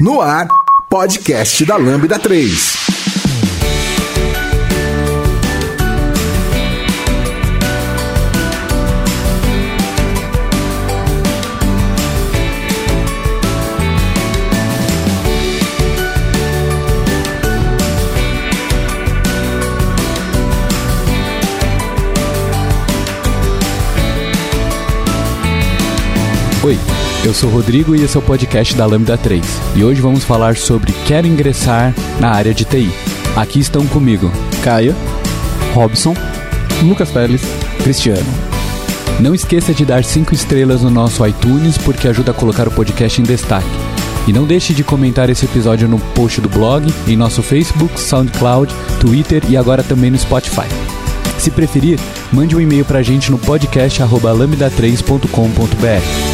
No ar, podcast da Lambda 3. Oi, eu sou Rodrigo e esse é o podcast da Lambda 3. E hoje vamos falar sobre quero ingressar na área de TI. Aqui estão comigo Caio, Robson, Lucas Pérez, Cristiano. Não esqueça de dar 5 estrelas no nosso iTunes porque ajuda a colocar o podcast em destaque. E não deixe de comentar esse episódio no post do blog, em nosso Facebook, SoundCloud, Twitter e agora também no Spotify. Se preferir, mande um e-mail para a gente no podcast@lambda3.com.br.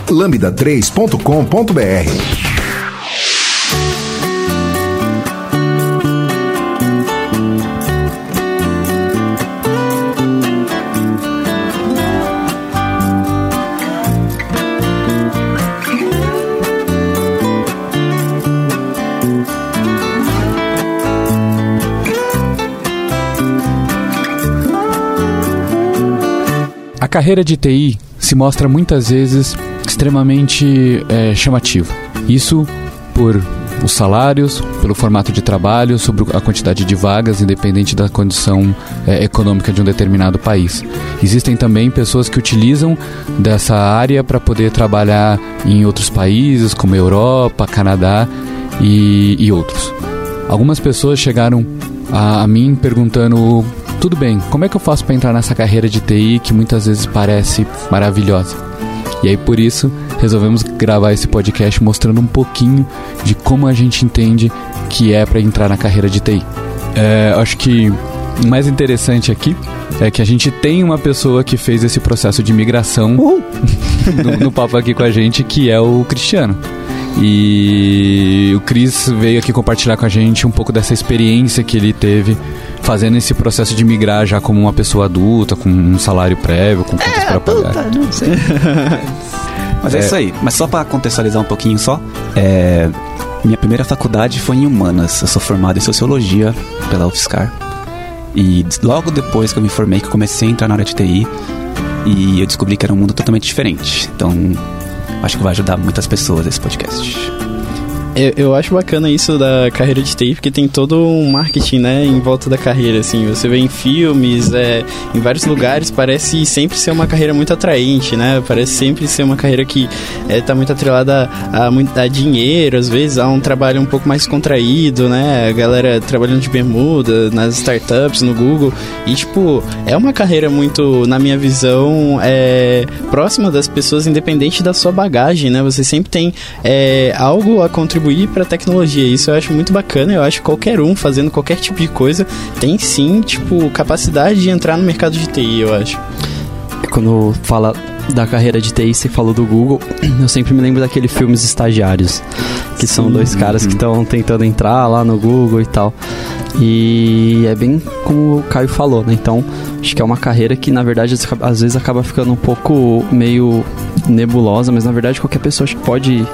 lambda3.com.br. A carreira de TI se mostra muitas vezes extremamente é, chamativa. Isso por os salários, pelo formato de trabalho, sobre a quantidade de vagas, independente da condição é, econômica de um determinado país. Existem também pessoas que utilizam dessa área para poder trabalhar em outros países, como Europa, Canadá e, e outros. Algumas pessoas chegaram a, a mim perguntando tudo bem, como é que eu faço para entrar nessa carreira de TI que muitas vezes parece maravilhosa? E aí por isso resolvemos gravar esse podcast mostrando um pouquinho de como a gente entende que é para entrar na carreira de TI. É, acho que o mais interessante aqui é que a gente tem uma pessoa que fez esse processo de migração no, no papo aqui com a gente, que é o Cristiano. E o Cris veio aqui compartilhar com a gente um pouco dessa experiência que ele teve fazendo esse processo de migrar já como uma pessoa adulta, com um salário prévio, com contas é, para pagar. Não sei. Mas é. é. isso aí. Mas só para contextualizar um pouquinho só, é, minha primeira faculdade foi em humanas. Eu sou formado em sociologia pela UFSCar. E logo depois que eu me formei, que eu comecei a entrar na área de TI, e eu descobri que era um mundo totalmente diferente. Então, acho que vai ajudar muitas pessoas esse podcast. Eu, eu, acho bacana isso da carreira de TI, porque tem todo um marketing, né, em volta da carreira, assim. Você vê em filmes, é, em vários lugares, parece sempre ser uma carreira muito atraente, né? Parece sempre ser uma carreira que é, tá muito atrelada a, a, a dinheiro, às vezes, a um trabalho um pouco mais contraído, né? A galera trabalhando de bermuda, nas startups, no Google. E, tipo, é uma carreira muito, na minha visão, é, próxima das pessoas, independente da sua bagagem, né? Você sempre tem é, algo a contribuir contribuir para a tecnologia. Isso eu acho muito bacana. Eu acho que qualquer um fazendo qualquer tipo de coisa tem sim, tipo, capacidade de entrar no mercado de TI, eu acho. Quando fala da carreira de TI, você falou do Google, eu sempre me lembro daquele filmes estagiários, que Sim, são dois caras que estão tentando entrar lá no Google e tal. E é bem como o Caio falou, né? Então, acho que é uma carreira que, na verdade, às vezes acaba ficando um pouco meio nebulosa, mas na verdade qualquer pessoa pode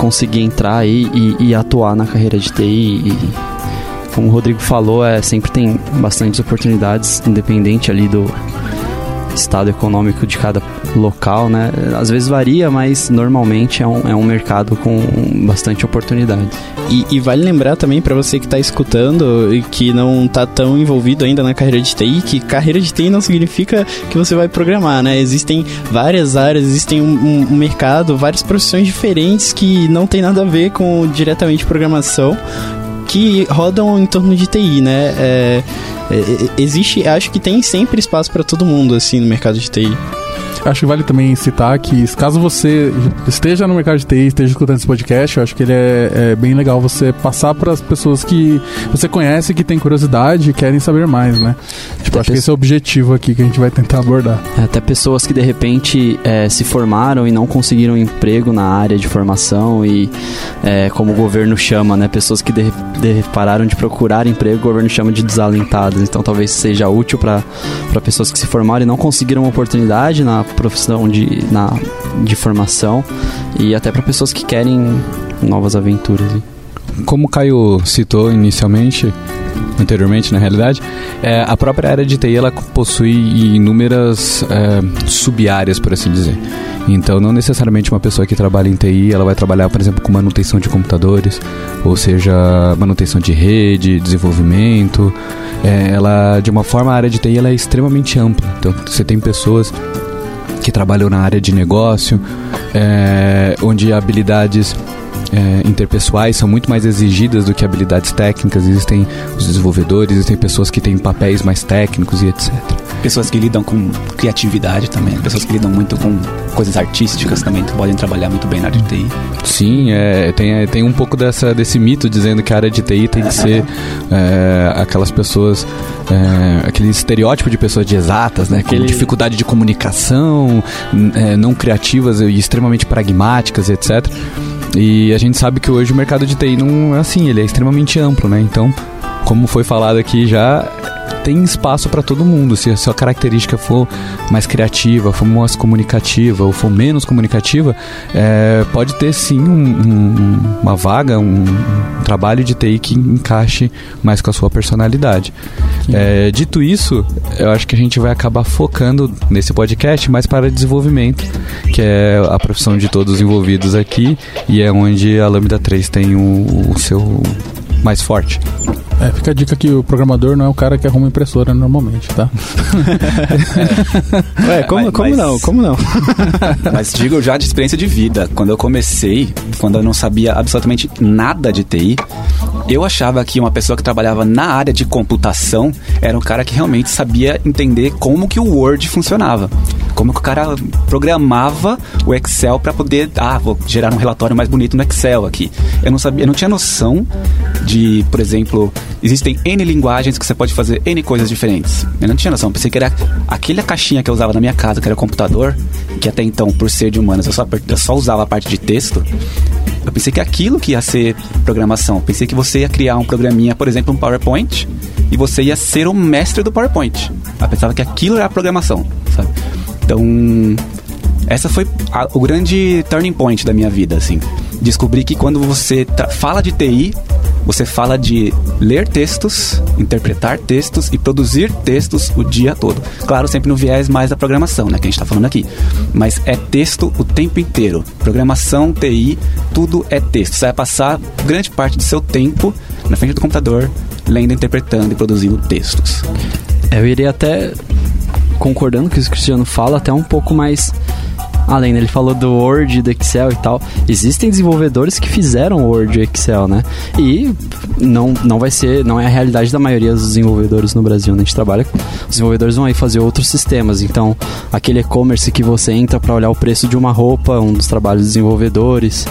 conseguir entrar aí e, e atuar na carreira de TI. E, como o Rodrigo falou, é, sempre tem bastantes oportunidades, independente ali do estado econômico de cada local, né? Às vezes varia, mas normalmente é um, é um mercado com bastante oportunidade. E, e vale lembrar também para você que está escutando e que não está tão envolvido ainda na carreira de TI, que carreira de TI não significa que você vai programar, né? Existem várias áreas, existem um, um, mercado, várias profissões diferentes que não tem nada a ver com diretamente programação, que rodam em torno de TI, né? É, é, existe, acho que tem sempre espaço para todo mundo assim no mercado de TI. Acho que vale também citar que, caso você esteja no mercado de TI, esteja escutando esse podcast, eu acho que ele é, é bem legal você passar para as pessoas que você conhece, que têm curiosidade e querem saber mais, né? Tipo, acho que esse é o objetivo aqui que a gente vai tentar abordar. Até pessoas que de repente é, se formaram e não conseguiram emprego na área de formação e, é, como o governo chama, né? Pessoas que de, de, pararam de procurar emprego, o governo chama de desalentadas. Então, talvez seja útil para pessoas que se formaram e não conseguiram uma oportunidade na profissão de, na, de formação e até para pessoas que querem novas aventuras. Como o Caio citou inicialmente, anteriormente na realidade, é, a própria área de TI ela possui inúmeras é, sub-áreas, por assim dizer. Então, não necessariamente uma pessoa que trabalha em TI, ela vai trabalhar, por exemplo, com manutenção de computadores, ou seja, manutenção de rede, desenvolvimento. É, ela, de uma forma, a área de TI ela é extremamente ampla. Então, você tem pessoas que trabalham na área de negócio, é, onde habilidades é, interpessoais são muito mais exigidas do que habilidades técnicas. Existem os desenvolvedores, existem pessoas que têm papéis mais técnicos e etc. Pessoas que lidam com criatividade também, pessoas que lidam muito com coisas artísticas também podem trabalhar muito bem na área de TI. Sim, é, tem, tem um pouco dessa, desse mito dizendo que a área de TI tem que ser é, aquelas pessoas, é, aquele estereótipo de pessoas de exatas, né? Aquele... Com dificuldade de comunicação, é, não criativas e extremamente pragmáticas, etc. E a gente sabe que hoje o mercado de TI não é assim, ele é extremamente amplo, né? Então, como foi falado aqui já, tem espaço para todo mundo. Se a sua característica for mais criativa, for mais comunicativa ou for menos comunicativa, é, pode ter sim um, um, uma vaga, um, um, trabalho de TI que encaixe mais com a sua personalidade. É, dito isso, eu acho que a gente vai acabar focando nesse podcast mais para desenvolvimento, que é a profissão de todos os envolvidos aqui e é onde a Lambda 3 tem o, o seu mais forte. É, fica a dica que o programador não é o cara que arruma impressora normalmente, tá? é. Ué, como, mas, como mas... não? Como não? mas digo já de experiência de vida. Quando eu comecei, quando eu não sabia absolutamente nada de TI, eu achava que uma pessoa que trabalhava na área de computação era um cara que realmente sabia entender como que o Word funcionava. Como que o cara programava o Excel para poder, ah, vou gerar um relatório mais bonito no Excel aqui. Eu não sabia, eu não tinha noção de, por exemplo, existem N linguagens que você pode fazer N coisas diferentes. Eu não tinha noção, pensei que era aquela caixinha que eu usava na minha casa, que era computador, que até então, por ser de humanas, eu só, eu só usava a parte de texto. Eu pensei que aquilo que ia ser programação. Eu pensei que você ia criar um programinha, por exemplo, um PowerPoint, e você ia ser o mestre do PowerPoint. Eu pensava que aquilo era a programação, sabe? Então, essa foi a, o grande turning point da minha vida, assim. Descobri que quando você fala de TI, você fala de ler textos, interpretar textos e produzir textos o dia todo. Claro, sempre no viés mais da programação, né, que a gente está falando aqui. Mas é texto o tempo inteiro. Programação, TI, tudo é texto. Você vai passar grande parte do seu tempo na frente do computador, lendo, interpretando e produzindo textos. Eu iria até concordando com o que o Cristiano fala, até um pouco mais além, né? ele falou do Word, do Excel e tal. Existem desenvolvedores que fizeram Word e Excel, né? E não, não vai ser, não é a realidade da maioria dos desenvolvedores no Brasil, né? A gente trabalha, os desenvolvedores vão aí fazer outros sistemas. Então, aquele e-commerce que você entra para olhar o preço de uma roupa, um dos trabalhos dos desenvolvedores.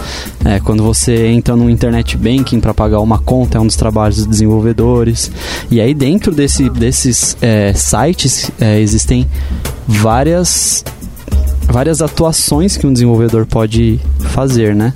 É, quando você entra no internet banking para pagar uma conta, é um dos trabalhos dos desenvolvedores. E aí, dentro desse, desses é, sites, é, existem várias várias atuações que um desenvolvedor pode fazer, né?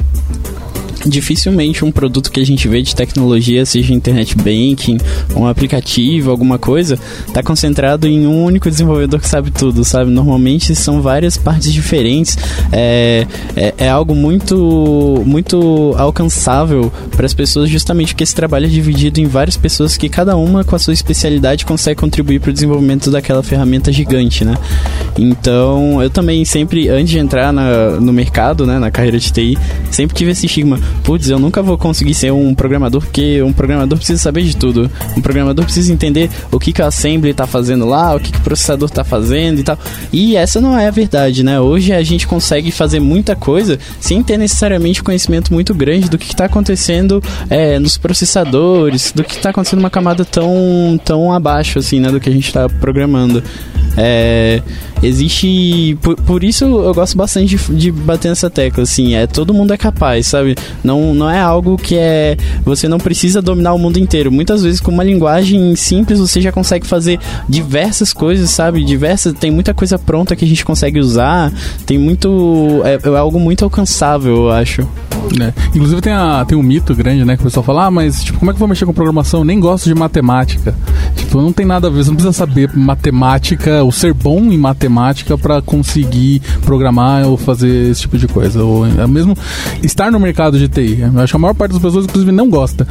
Dificilmente um produto que a gente vê de tecnologia, seja internet banking, um aplicativo, alguma coisa, está concentrado em um único desenvolvedor que sabe tudo, sabe? Normalmente são várias partes diferentes, é, é, é algo muito, muito alcançável para as pessoas, justamente porque esse trabalho é dividido em várias pessoas que cada uma com a sua especialidade consegue contribuir para o desenvolvimento daquela ferramenta gigante, né? Então, eu também sempre, antes de entrar na, no mercado, né, na carreira de TI, sempre tive esse estigma putz, eu nunca vou conseguir ser um programador porque um programador precisa saber de tudo. Um programador precisa entender o que, que a Assembly está fazendo lá, o que, que o processador está fazendo e tal. E essa não é a verdade, né? Hoje a gente consegue fazer muita coisa sem ter necessariamente conhecimento muito grande do que está acontecendo é, nos processadores, do que está acontecendo numa camada tão, tão abaixo, assim, né? Do que a gente está programando. É, existe. Por, por, isso eu gosto bastante de, de, bater nessa tecla, assim. É, todo mundo é capaz, sabe? Não, não é algo que é. Você não precisa dominar o mundo inteiro. Muitas vezes, com uma linguagem simples, você já consegue fazer diversas coisas, sabe? Diversas. Tem muita coisa pronta que a gente consegue usar. Tem muito. É, é algo muito alcançável, eu acho. É. Inclusive tem, a, tem um mito grande, né? Que o pessoal fala, ah, mas tipo, como é que eu vou mexer com programação? Eu nem gosto de matemática. Tipo, não tem nada a ver, você não precisa saber matemática, ou ser bom em matemática para conseguir programar ou fazer esse tipo de coisa. Ou é mesmo estar no mercado de TI. Eu acho que a maior parte das pessoas, inclusive, não gosta.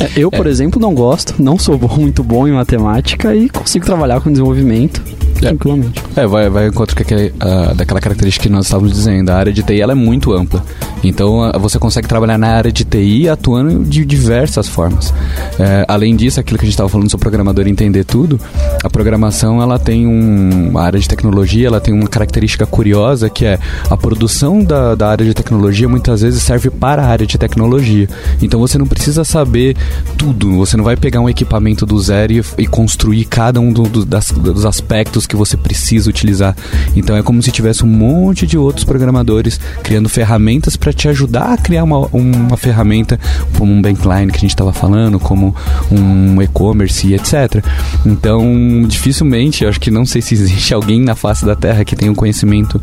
É, eu, por é. exemplo, não gosto, não sou muito bom em matemática e consigo trabalhar com desenvolvimento. Tranquilamente. É, vai, vai encontro que, uh, daquela característica que nós estávamos dizendo. A área de TI ela é muito ampla. Então uh, você consegue trabalhar na área de TI atuando de diversas formas. É, além disso, aquilo que a gente estava falando sobre programador entender tudo, a programação ela tem um, uma área de tecnologia, ela tem uma característica curiosa que é a produção da, da área de tecnologia muitas vezes serve para a área de tecnologia. Então você não precisa saber tudo. Você não vai pegar um equipamento do zero e, e construir cada um do, do, das, dos aspectos que você precisa utilizar. Então é como se tivesse um monte de outros programadores criando ferramentas para te ajudar a criar uma, uma ferramenta como um bankline que a gente estava falando, como um e-commerce e etc. Então, dificilmente, acho que não sei se existe alguém na face da Terra que tenha um conhecimento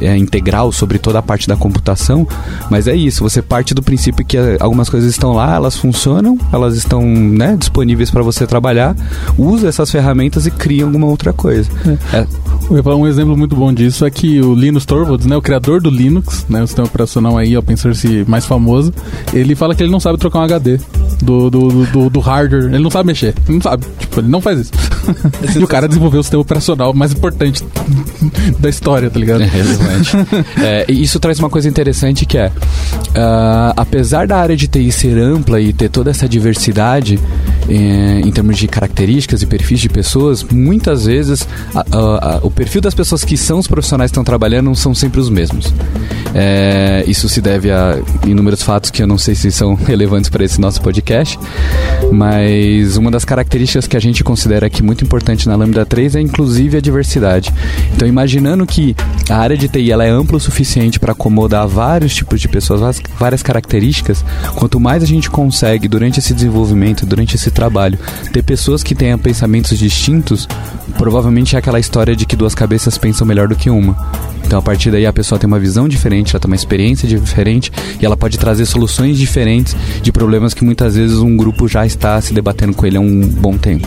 é, integral sobre toda a parte da computação, mas é isso, você parte do princípio que algumas coisas estão lá, elas funcionam, elas estão né, disponíveis para você trabalhar, usa essas ferramentas e cria alguma outra coisa. É. Um exemplo muito bom disso é que o Linus Torvalds, né, o criador do Linux, né, o sistema operacional aí, open source mais famoso, ele fala que ele não sabe trocar um HD do, do, do, do hardware, ele não sabe mexer, ele não sabe, tipo, ele não faz isso. e o cara desenvolveu o sistema operacional mais importante da história, tá ligado? É, relevante. é, isso traz uma coisa interessante que é, uh, apesar da área de TI ser ampla e ter toda essa diversidade eh, em termos de características e perfis de pessoas, muitas vezes a, a, a, o perfil das pessoas que são os profissionais que estão trabalhando são sempre os mesmos. É, isso se deve a inúmeros fatos que eu não sei se são relevantes para esse nosso podcast, mas uma das características que a gente considera aqui muito importante na Lambda 3 é inclusive a diversidade. Então, imaginando que a área de TI ela é ampla o suficiente para acomodar vários tipos de pessoas, várias características, quanto mais a gente consegue durante esse desenvolvimento, durante esse trabalho, ter pessoas que tenham pensamentos distintos, provavelmente é aquela história de que duas cabeças pensam melhor do que uma. Então, a partir daí, a pessoa tem uma visão diferente, ela tem uma experiência diferente e ela pode trazer soluções diferentes de problemas que muitas vezes um grupo já está se debatendo com ele há um bom tempo.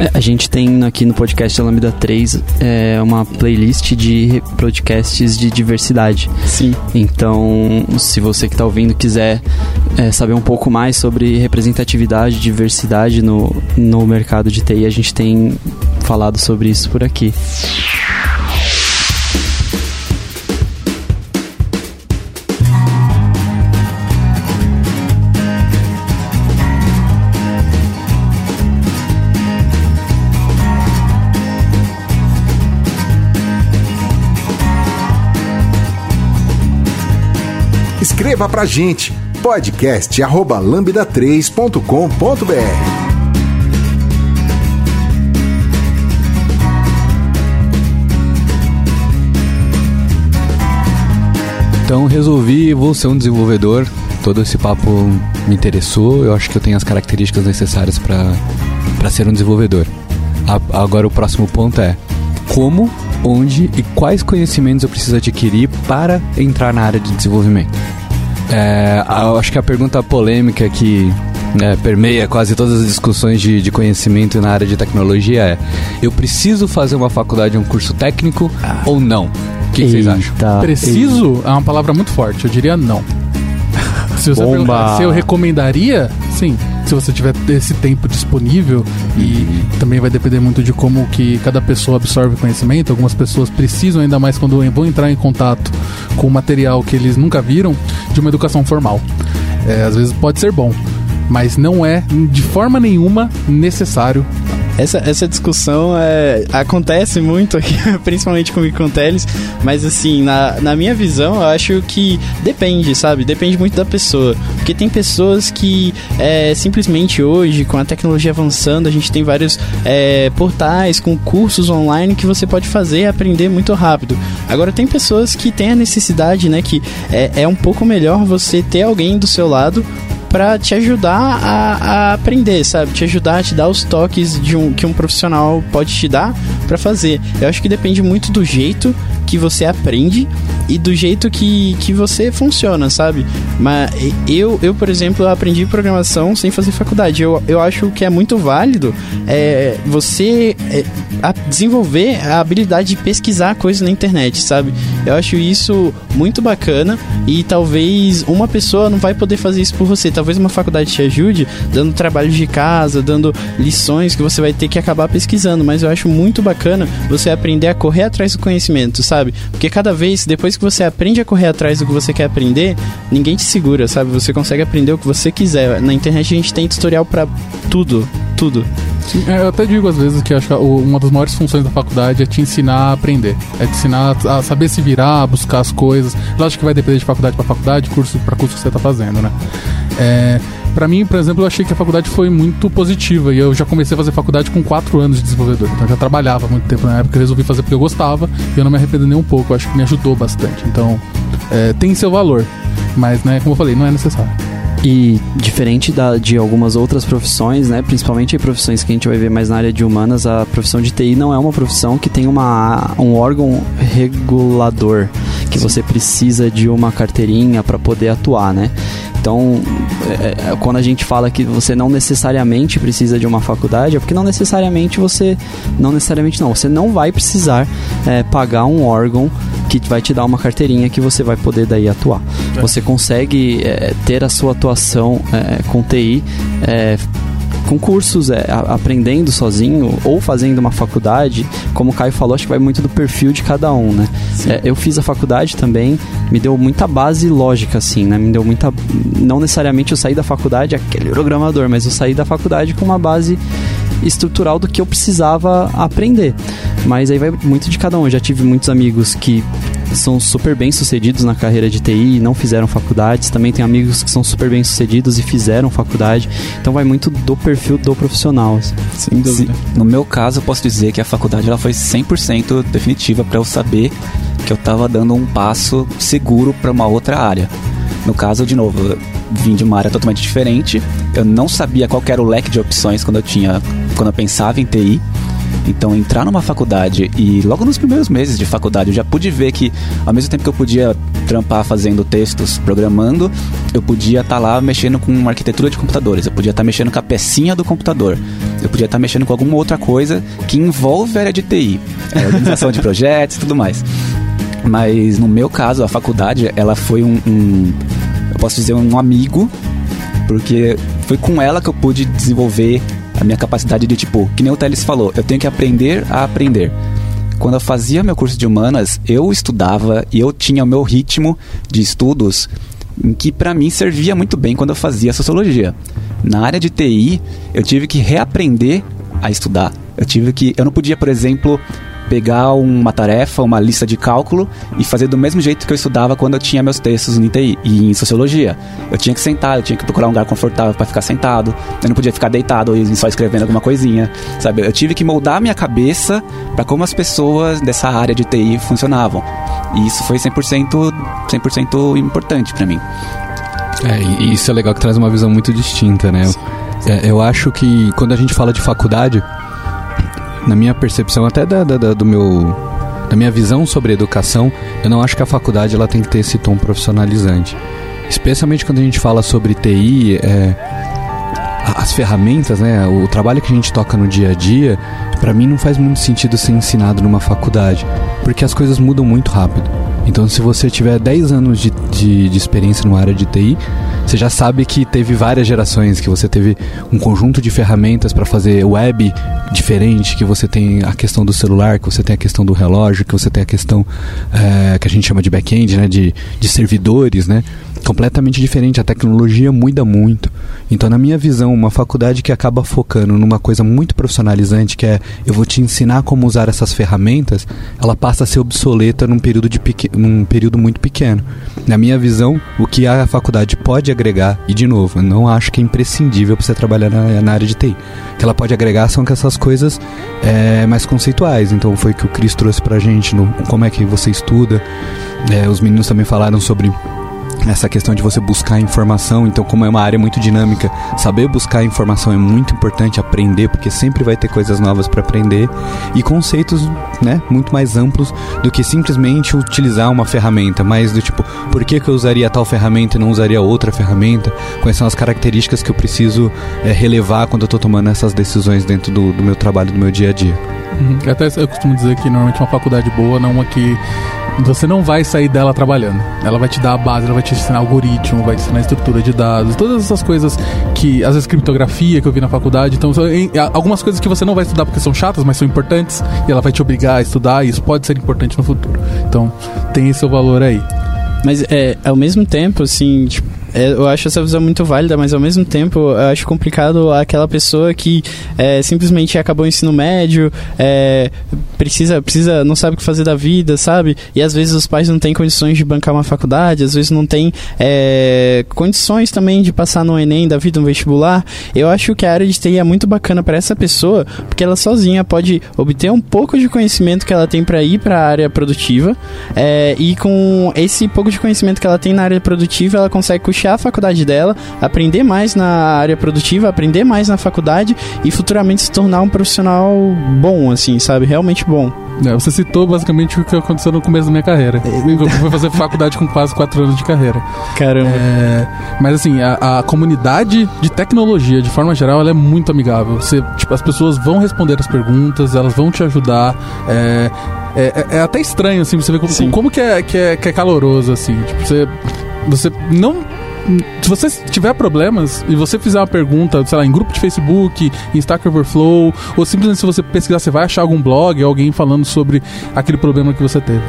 É, a gente tem aqui no podcast Lambda 3 é, uma playlist de podcasts de diversidade. Sim. Então, se você que está ouvindo quiser é, saber um pouco mais sobre representatividade e diversidade no, no mercado de TI, a gente tem falado sobre isso por aqui. Escreva pra gente podcast@lambda3.com.br. Então resolvi, vou ser um desenvolvedor. Todo esse papo me interessou. Eu acho que eu tenho as características necessárias para ser um desenvolvedor. A, agora o próximo ponto é como, onde e quais conhecimentos eu preciso adquirir para entrar na área de desenvolvimento. É, eu acho que a pergunta polêmica que é, permeia quase todas as discussões de, de, conhecimento na área de tecnologia é: eu preciso fazer uma faculdade, um curso técnico ah. ou não? O que, que vocês acham? Preciso Eita. é uma palavra muito forte, eu diria não. Se, você se eu recomendaria, sim se você tiver esse tempo disponível e também vai depender muito de como que cada pessoa absorve conhecimento. Algumas pessoas precisam ainda mais quando vão entrar em contato com material que eles nunca viram de uma educação formal. É, às vezes pode ser bom, mas não é de forma nenhuma necessário essa, essa discussão é, acontece muito aqui, principalmente comigo com Teles, mas assim, na, na minha visão, eu acho que depende, sabe? Depende muito da pessoa. Porque tem pessoas que é, simplesmente hoje, com a tecnologia avançando, a gente tem vários é, portais com cursos online que você pode fazer e aprender muito rápido. Agora, tem pessoas que têm a necessidade, né? Que é, é um pouco melhor você ter alguém do seu lado para te ajudar a, a, aprender, sabe? Te ajudar a te dar os toques de um, que um profissional pode te dar para fazer. Eu acho que depende muito do jeito que você aprende e do jeito que, que você funciona, sabe? Mas eu, eu, por exemplo, aprendi programação sem fazer faculdade. Eu, eu acho que é muito válido é, você é, a desenvolver a habilidade de pesquisar coisas na internet, sabe? Eu acho isso muito bacana e talvez uma pessoa não vai poder fazer isso por você. Talvez uma faculdade te ajude dando trabalho de casa, dando lições que você vai ter que acabar pesquisando. Mas eu acho muito bacana você aprender a correr atrás do conhecimento, sabe? Porque cada vez, depois que você aprende a correr atrás do que você quer aprender, ninguém te segura, sabe? Você consegue aprender o que você quiser. Na internet a gente tem tutorial para tudo, tudo. Sim, é, eu até digo às vezes que acho que uma das maiores funções da faculdade é te ensinar a aprender. É te ensinar a saber se virar, a buscar as coisas. Lógico que vai depender de faculdade para faculdade, curso para curso que você tá fazendo, né? É, para mim, por exemplo, eu achei que a faculdade foi muito positiva e eu já comecei a fazer faculdade com 4 anos de desenvolvedor. Então eu já trabalhava muito tempo na época, eu resolvi fazer porque eu gostava e eu não me arrependo nem um pouco. Eu acho que me ajudou bastante. Então, é, tem seu valor, mas, né, como eu falei, não é necessário. E diferente da, de algumas outras profissões, né, principalmente profissões que a gente vai ver mais na área de humanas, a profissão de TI não é uma profissão que tem uma, um órgão regulador que Sim. você precisa de uma carteirinha para poder atuar, né? Então, é, é, quando a gente fala que você não necessariamente precisa de uma faculdade, é porque não necessariamente você. Não necessariamente não, você não vai precisar é, pagar um órgão que vai te dar uma carteirinha que você vai poder daí atuar. É. Você consegue é, ter a sua atuação é, com TI com cursos, é, aprendendo sozinho ou fazendo uma faculdade, como o Caio falou, acho que vai muito do perfil de cada um, né? É, eu fiz a faculdade também, me deu muita base lógica, assim, né? Me deu muita. Não necessariamente eu saí da faculdade aquele programador, mas eu saí da faculdade com uma base estrutural do que eu precisava aprender. Mas aí vai muito de cada um. Eu já tive muitos amigos que são super bem sucedidos na carreira de TI e não fizeram faculdades. Também tem amigos que são super bem sucedidos e fizeram faculdade. Então vai muito do perfil do profissional. Assim. Sem dúvida. No meu caso, eu posso dizer que a faculdade ela foi 100% definitiva para eu saber que eu estava dando um passo seguro para uma outra área. No caso, de novo, eu vim de uma área totalmente diferente. Eu não sabia qual era o leque de opções quando eu tinha, quando eu pensava em TI. Então, entrar numa faculdade e logo nos primeiros meses de faculdade eu já pude ver que, ao mesmo tempo que eu podia trampar fazendo textos, programando, eu podia estar tá lá mexendo com arquitetura de computadores, eu podia estar tá mexendo com a pecinha do computador, eu podia estar tá mexendo com alguma outra coisa que envolve a área de TI, a organização de projetos e tudo mais. Mas no meu caso, a faculdade, ela foi um, um eu posso dizer, um amigo, porque foi com ela que eu pude desenvolver a minha capacidade de, tipo, que nem o Teles falou, eu tenho que aprender a aprender. Quando eu fazia meu curso de humanas, eu estudava e eu tinha o meu ritmo de estudos que para mim servia muito bem quando eu fazia sociologia. Na área de TI, eu tive que reaprender a estudar. Eu tive que, eu não podia, por exemplo, pegar uma tarefa, uma lista de cálculo e fazer do mesmo jeito que eu estudava quando eu tinha meus textos em TI e em sociologia. Eu tinha que sentar, eu tinha que procurar um lugar confortável para ficar sentado. Eu não podia ficar deitado e só escrevendo alguma coisinha, sabe? Eu tive que moldar a minha cabeça para como as pessoas dessa área de TI funcionavam. E isso foi 100%, 100% importante para mim. É, e isso é legal que traz uma visão muito distinta, né? É, eu acho que quando a gente fala de faculdade, na minha percepção, até da, da, do meu da minha visão sobre educação, eu não acho que a faculdade ela tem que ter esse tom profissionalizante. Especialmente quando a gente fala sobre TI, é, as ferramentas, né, o trabalho que a gente toca no dia a dia, para mim não faz muito sentido ser ensinado numa faculdade, porque as coisas mudam muito rápido. Então, se você tiver 10 anos de, de, de experiência numa área de TI, você já sabe que teve várias gerações, que você teve um conjunto de ferramentas para fazer web diferente, que você tem a questão do celular, que você tem a questão do relógio, que você tem a questão é, que a gente chama de back-end, né, de, de servidores, né? Completamente diferente, a tecnologia muda muito. Então, na minha visão, uma faculdade que acaba focando numa coisa muito profissionalizante, que é eu vou te ensinar como usar essas ferramentas, ela passa a ser obsoleta num período, de num período muito pequeno. Na minha visão, o que a faculdade pode agregar, e de novo, eu não acho que é imprescindível para você trabalhar na, na, área de TI. Que ela pode agregar são que essas coisas é, mais conceituais. Então, foi o que o Cris trouxe para gente, no, como é que você estuda. É, os meninos também falaram sobre essa questão de você buscar informação. Então, como é uma área muito dinâmica, saber buscar informação é muito importante, aprender, porque sempre vai ter coisas novas para aprender e conceitos, né, muito mais amplos do que simplesmente utilizar uma ferramenta, mas do tipo, por que, que eu usaria tal ferramenta e não usaria outra ferramenta? Quais são as características que eu preciso é, relevar quando eu estou tomando essas decisões dentro do, do meu trabalho, do meu dia a dia? Uhum. Até eu costumo dizer que normalmente uma faculdade boa não é uma que você não vai sair dela trabalhando. Ela vai te dar a base, ela vai te ensinar algoritmo, vai te ensinar estrutura de dados, todas essas coisas que, às vezes, criptografia que eu vi na faculdade. Então, algumas coisas que você não vai estudar porque são chatas, mas são importantes, e ela vai te obrigar a estudar, e isso pode ser importante no futuro. Então, tem esse seu valor aí. Mas é, ao mesmo tempo, assim, tipo, eu acho essa visão muito válida, mas ao mesmo tempo eu acho complicado aquela pessoa que é, simplesmente acabou o ensino médio, é, precisa, precisa, não sabe o que fazer da vida, sabe? E às vezes os pais não têm condições de bancar uma faculdade, às vezes não tem é, condições também de passar no Enem da vida, no vestibular. Eu acho que a área de TI é muito bacana para essa pessoa, porque ela sozinha pode obter um pouco de conhecimento que ela tem para ir para a área produtiva, é, e com esse pouco de conhecimento que ela tem na área produtiva, ela consegue puxar a faculdade dela, aprender mais na área produtiva, aprender mais na faculdade e futuramente se tornar um profissional bom, assim, sabe? Realmente bom. É, você citou basicamente o que aconteceu no começo da minha carreira. Eu fui fazer faculdade com quase 4 anos de carreira. Caramba. É, mas assim, a, a, comunidade de tecnologia, de forma geral, ela é muito amigável. Você, tipo, as pessoas vão responder as perguntas, elas vão te ajudar. É, é, é, é até estranho, assim, você ver como, como que, é, que, é, que é caloroso, assim. Tipo, você, você não se você tiver problemas e você fizer uma pergunta, sei lá, em grupo de Facebook, em Stack Overflow, ou simplesmente se você pesquisar, você vai achar algum blog, alguém falando sobre aquele problema que você teve.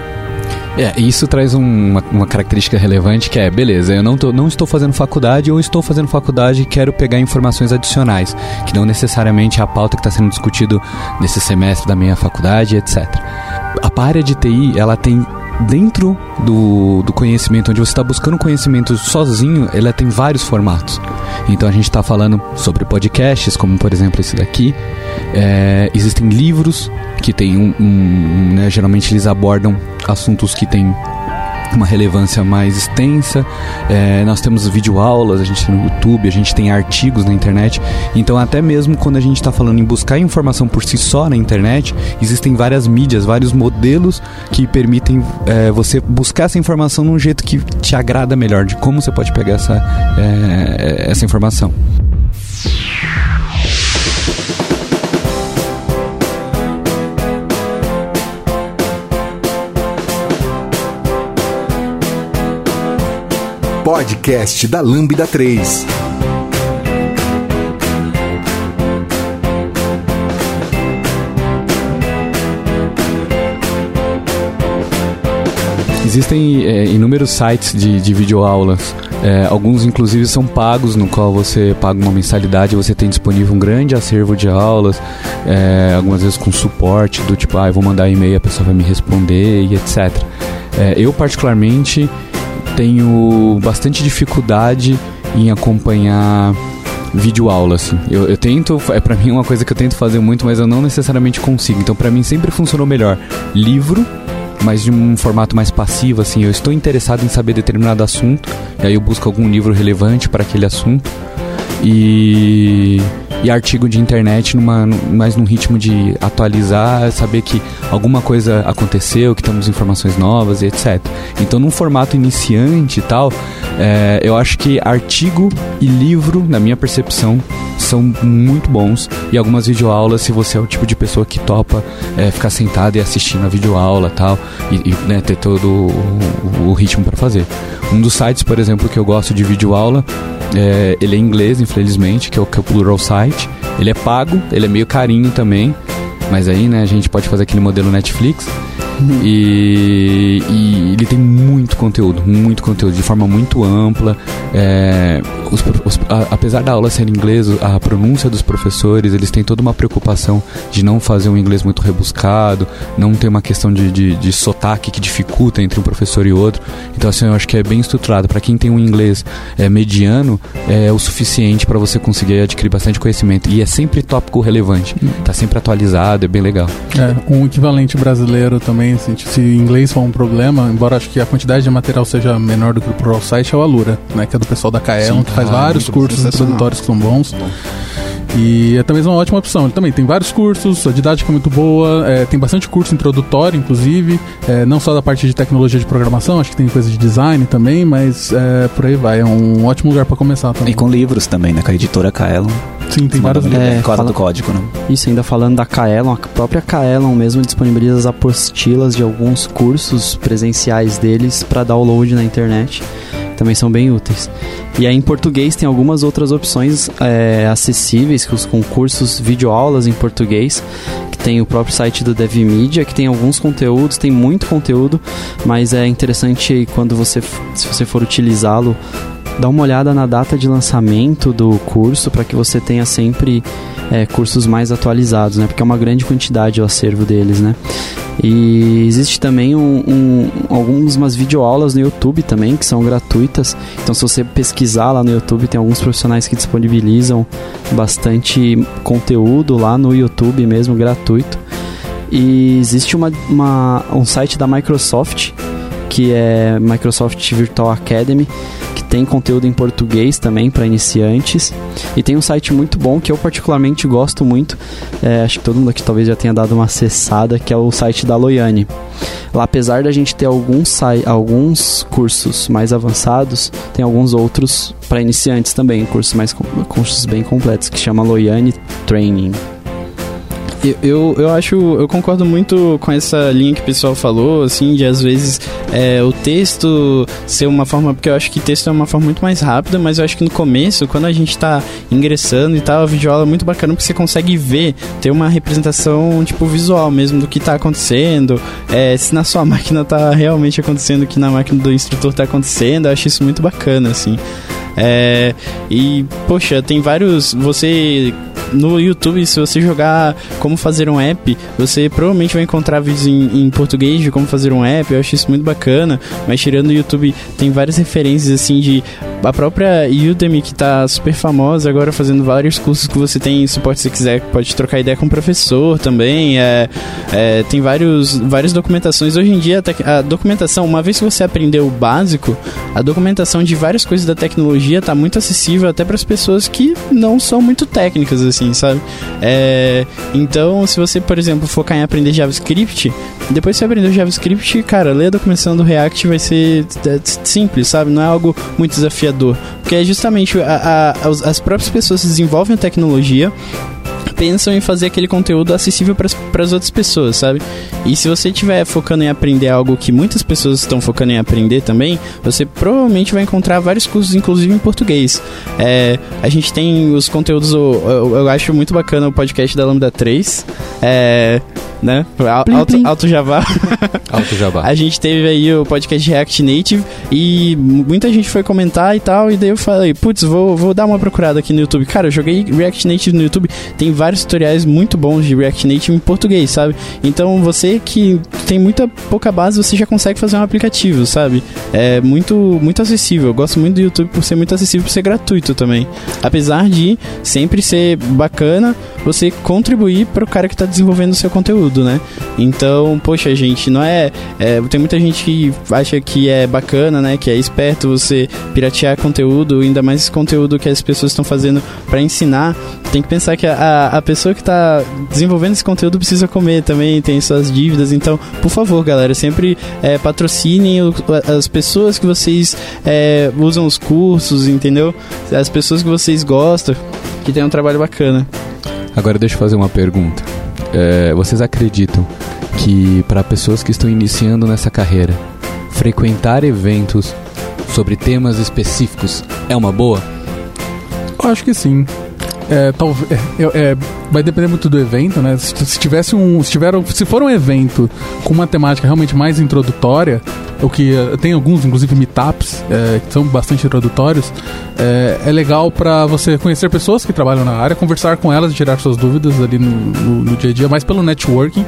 É, isso traz uma, uma, característica relevante que é, beleza, eu não, tô, não estou fazendo faculdade ou estou fazendo faculdade e quero pegar informações adicionais, que não necessariamente é a pauta que está sendo discutido nesse semestre da minha faculdade, etc. A área de TI, ela tem dentro do, do conhecimento, onde você está buscando conhecimento sozinho, ela tem vários formatos. Então a gente está falando sobre podcasts, como por exemplo esse daqui. É, existem livros que tem um, um né, geralmente eles abordam assuntos que têm uma relevância mais extensa. É, nós temos videoaulas, a gente tem no YouTube, a gente tem artigos na internet. Então, até mesmo quando a gente está falando em buscar informação por si só na internet, existem várias mídias, vários modelos que permitem é, você buscar essa informação num jeito que te agrada melhor, de como você pode pegar essa, é, essa informação. Podcast da Lambda 3. Existem é, inúmeros sites de, de videoaulas. É, alguns, inclusive, são pagos, no qual você paga uma mensalidade você tem disponível um grande acervo de aulas, é, algumas vezes com suporte, do tipo, ah, eu vou mandar e-mail, a pessoa vai me responder e etc. É, eu, particularmente, tenho bastante dificuldade em acompanhar vídeo aula assim. Eu, eu tento, é para mim uma coisa que eu tento fazer muito, mas eu não necessariamente consigo. Então para mim sempre funcionou melhor livro, mas de um formato mais passivo assim. Eu estou interessado em saber determinado assunto, e aí eu busco algum livro relevante para aquele assunto. E e artigo de internet numa, mais num ritmo de atualizar, saber que alguma coisa aconteceu, que temos informações novas e etc. Então, num formato iniciante e tal, é, eu acho que artigo e livro, na minha percepção, são muito bons. E algumas videoaulas, se você é o tipo de pessoa que topa é, ficar sentado e assistindo a videoaula tal, e, e né, ter todo o, o ritmo para fazer. Um dos sites, por exemplo, que eu gosto de videoaula é, ele é inglês, infelizmente, que é o, que é o Plural Site. Ele é pago, ele é meio carinho também. Mas aí, né, a gente pode fazer aquele modelo Netflix. E, e ele tem muito conteúdo, muito conteúdo, de forma muito ampla. É, os, os, a, apesar da aula ser em inglês, a pronúncia dos professores, eles têm toda uma preocupação de não fazer um inglês muito rebuscado, não ter uma questão de, de, de sotaque que dificulta entre um professor e outro. Então, assim, eu acho que é bem estruturado. Para quem tem um inglês é, mediano, é o suficiente para você conseguir adquirir bastante conhecimento. E é sempre tópico relevante, tá sempre atualizado, é bem legal. É, um equivalente brasileiro também, assim, se inglês for um problema, embora acho que a quantidade de material seja menor do que o Pro Site, é o Alura, né? Que é do pessoal da Kaelon, que faz ah, vários muito cursos introdutórios que são bons. E é também uma ótima opção. Ele também tem vários cursos, a didática é muito boa, é, tem bastante curso introdutório, inclusive, é, não só da parte de tecnologia de programação, acho que tem coisa de design também, mas é, por aí vai. É um ótimo lugar para começar também. E com livros também, né? Com a editora Kaelon. Sim, tem vários livros. É, fala- do código, né? Isso, ainda falando da Kaelon, a própria Kaelon mesmo disponibiliza as apostilas de alguns cursos presenciais deles para download na internet. Também são bem úteis. E aí em português tem algumas outras opções é, acessíveis, com os- com cursos, videoaulas em português, que tem o próprio site do DevMedia, que tem alguns conteúdos, tem muito conteúdo, mas é interessante quando você, se você for utilizá-lo, dar uma olhada na data de lançamento do curso para que você tenha sempre é, cursos mais atualizados, né? Porque é uma grande quantidade o acervo deles, né? E existe também um, um, algumas umas videoaulas no YouTube também que são gratuitas. Então, se você pesquisar lá no YouTube, tem alguns profissionais que disponibilizam bastante conteúdo lá no YouTube mesmo, gratuito. E existe uma, uma, um site da Microsoft que é Microsoft Virtual Academy, que tem conteúdo em português também para iniciantes. E tem um site muito bom que eu particularmente gosto muito. é, acho que todo mundo aqui talvez já tenha dado uma acessada, que é o site da Loiane. Lá, apesar da gente ter alguns, alguns cursos mais avançados, tem alguns outros para iniciantes também, cursos mais cursos bem completos, que chama Loiane Training. Eu, eu, acho, eu concordo muito com essa linha que o pessoal falou, assim, de às vezes é, o texto ser uma forma, porque eu acho que texto é uma forma muito mais rápida, mas eu acho que no começo, quando a gente tá ingressando e tal, a videoaula é muito bacana porque você consegue ver, ter uma representação, tipo, visual mesmo do que tá acontecendo, é, se na sua máquina tá realmente acontecendo o que na máquina do instrutor tá acontecendo, eu acho isso muito bacana, assim. É, e, poxa, tem vários. Você. No YouTube, se você jogar como fazer um app, você provavelmente vai encontrar vídeos em, em português de como fazer um app. Eu acho isso muito bacana. Mas tirando o YouTube, tem várias referências assim de. A própria Udemy, que tá super famosa agora, fazendo vários cursos que você tem suporte se quiser, pode trocar ideia com o professor também. É, é, tem vários, várias documentações. Hoje em dia, a, a documentação, uma vez que você aprendeu o básico, a documentação de várias coisas da tecnologia tá muito acessível até para as pessoas que não são muito técnicas, assim, sabe? É, então, se você, por exemplo, focar em aprender JavaScript, depois que você aprender o JavaScript, cara, ler a documentação do React vai ser é, simples, sabe? Não é algo muito desafiador. Porque é justamente a- a- as- as próprias pessoas desenvolvem a tecnologia pensam em fazer aquele conteúdo acessível para as outras pessoas, sabe? E se você estiver focando em aprender algo que muitas pessoas estão focando em aprender também, você provavelmente vai encontrar vários cursos, inclusive em português. É, a gente tem os conteúdos, eu, eu- eu acho muito bacana o podcast da Lambda 3, é, né? Plim, Alto, plim. alto Java. Alto Jabá. A gente teve aí o podcast React Native e muita gente foi comentar e tal, e daí eu falei, putz, vou, vou dar uma procurada aqui no YouTube. Cara, eu joguei React Native no YouTube, tem vários tutoriais muito bons de React Native em português, sabe? Então você que tem muita pouca base, você já consegue fazer um aplicativo, sabe? É muito, muito acessível. Eu gosto muito do YouTube por ser muito acessível, por ser gratuito também. Apesar de sempre ser bacana você contribuir para o cara que está desenvolvendo o seu conteúdo, né? Então, poxa, gente, não é, é, Tem muita gente que acha que é bacana, né? Que é esperto você piratear conteúdo, ainda mais conteúdo que as pessoas estão fazendo para ensinar. Tem que pensar que a, a pessoa que está desenvolvendo esse conteúdo precisa comer também, tem suas dívidas. Então, por favor, galera, sempre é, patrocinem o- as pessoas que vocês é, usam os cursos, entendeu? As pessoas que vocês gostam, que tem um trabalho bacana. Agora deixa eu fazer uma pergunta. É, vocês acreditam que para pessoas que estão iniciando nessa carreira, frequentar eventos sobre temas específicos é uma boa? Eu acho que sim. É, talvez, é, é, vai depender muito do evento, né? Se, se tivesse um, se tiver, se for um evento com uma temática realmente mais introdutória, o que eh, tem alguns, inclusive meetups, é, que são bastante introdutórios, é, é legal para você conhecer pessoas que trabalham na área, conversar com elas tirar suas dúvidas ali no, no, no dia a dia, mais pelo networking.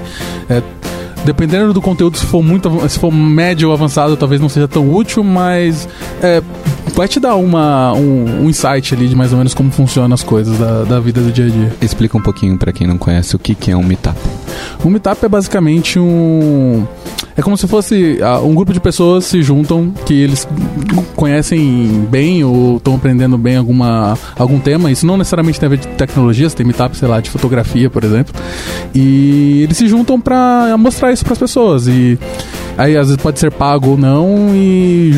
É, dependendo do conteúdo, se for muito, se for médio ou avançado, talvez não seja tão útil, mas é, vai te dar uma, um, um, insight ali de mais ou menos como funcionam as coisas da, da vida do dia a dia. Explica um pouquinho para quem não conhece o que, que é um meetup. Um meetup é basicamente um é como se fosse uh, um grupo de pessoas se juntam que eles conhecem bem ou estão aprendendo bem alguma, algum tema. Isso não necessariamente tem a ver de tecnologia, você tem meetup, sei lá, de fotografia, por exemplo. E eles se juntam para mostrar isso para as pessoas. E Aí às vezes pode ser pago ou não, e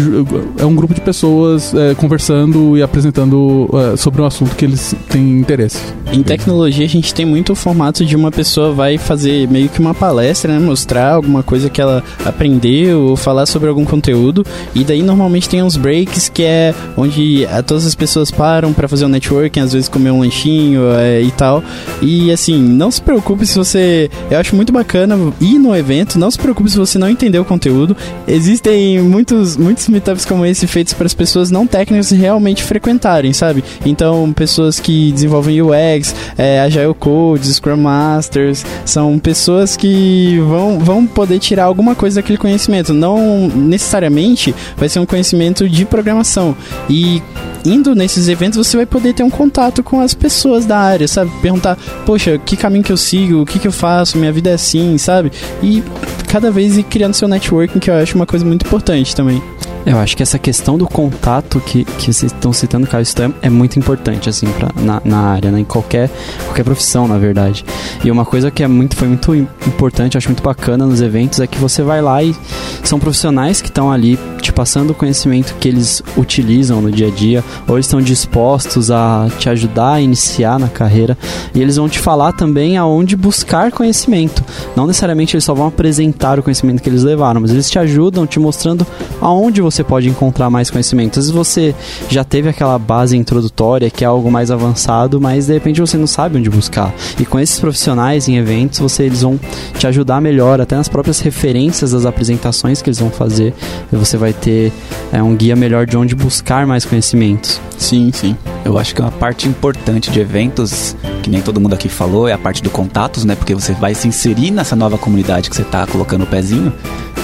é um grupo de pessoas é, conversando e apresentando é, sobre um assunto que eles têm interesse. Em tecnologia a gente tem muito o formato de uma pessoa vai fazer meio que uma palestra, né? Mostrar alguma coisa que ela aprendeu, ou falar sobre algum conteúdo, e daí normalmente tem uns breaks que é onde a, todas as pessoas param para fazer um networking, às vezes comer um lanchinho é, e tal. E assim, não se preocupe se você. Eu acho muito bacana ir no evento, não se preocupe se você não entendeu conteúdo. Existem muitos, muitos meetups como esse feitos para as pessoas não técnicas realmente frequentarem, sabe? Então, pessoas que desenvolvem UX, é, Agile Code, Scrum Masters, são pessoas que vão, vão poder tirar alguma coisa daquele conhecimento. Não necessariamente vai ser um conhecimento de programação. E indo nesses eventos você vai poder ter um contato com as pessoas da área, sabe? Perguntar, poxa, que caminho que eu sigo, o que, que eu faço, minha vida é assim, sabe? E cada vez ir criando seu networking, que eu acho uma coisa muito importante também. Eu acho que essa questão do contato que, que vocês estão citando, Caio, isso é muito importante, assim, pra, na, na área, né? Em qualquer, qualquer profissão, na verdade. E uma coisa que é muito, foi muito importante, acho muito bacana nos eventos, é que você vai lá e são profissionais que estão ali te passando o conhecimento que eles utilizam no dia a dia, ou estão dispostos a te ajudar a iniciar na carreira, e eles vão te falar também aonde buscar conhecimento. Não necessariamente eles só vão apresentar o conhecimento que eles levaram, mas eles te ajudam te mostrando aonde você pode encontrar mais conhecimento. Às vezes você já teve aquela base introdutória, que é algo mais avançado, mas de repente você não sabe onde buscar. E com esses profissionais em eventos, você, eles vão te ajudar melhor, até nas próprias referências das apresentações que eles vão fazer. Você vai ter é, um guia melhor de onde buscar mais conhecimentos. Sim, sim. Eu acho que uma parte importante de eventos, que nem todo mundo aqui falou, é a parte do contatos, né? Porque você vai se inserir nessa nova comunidade que você está colocando o pezinho,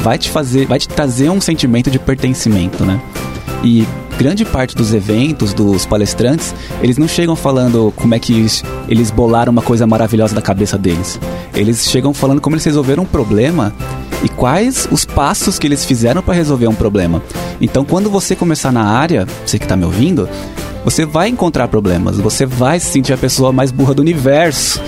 vai te fazer, vai te trazer um sentimento de pertencimento, né? E grande parte dos eventos, dos palestrantes, eles não chegam falando como é que eles bolaram uma coisa maravilhosa da cabeça deles. Eles chegam falando como eles resolveram um problema e quais os passos que eles fizeram para resolver um problema. Então, quando você começar na área, você que está me ouvindo, você vai encontrar problemas, você vai se sentir a pessoa mais burra do universo,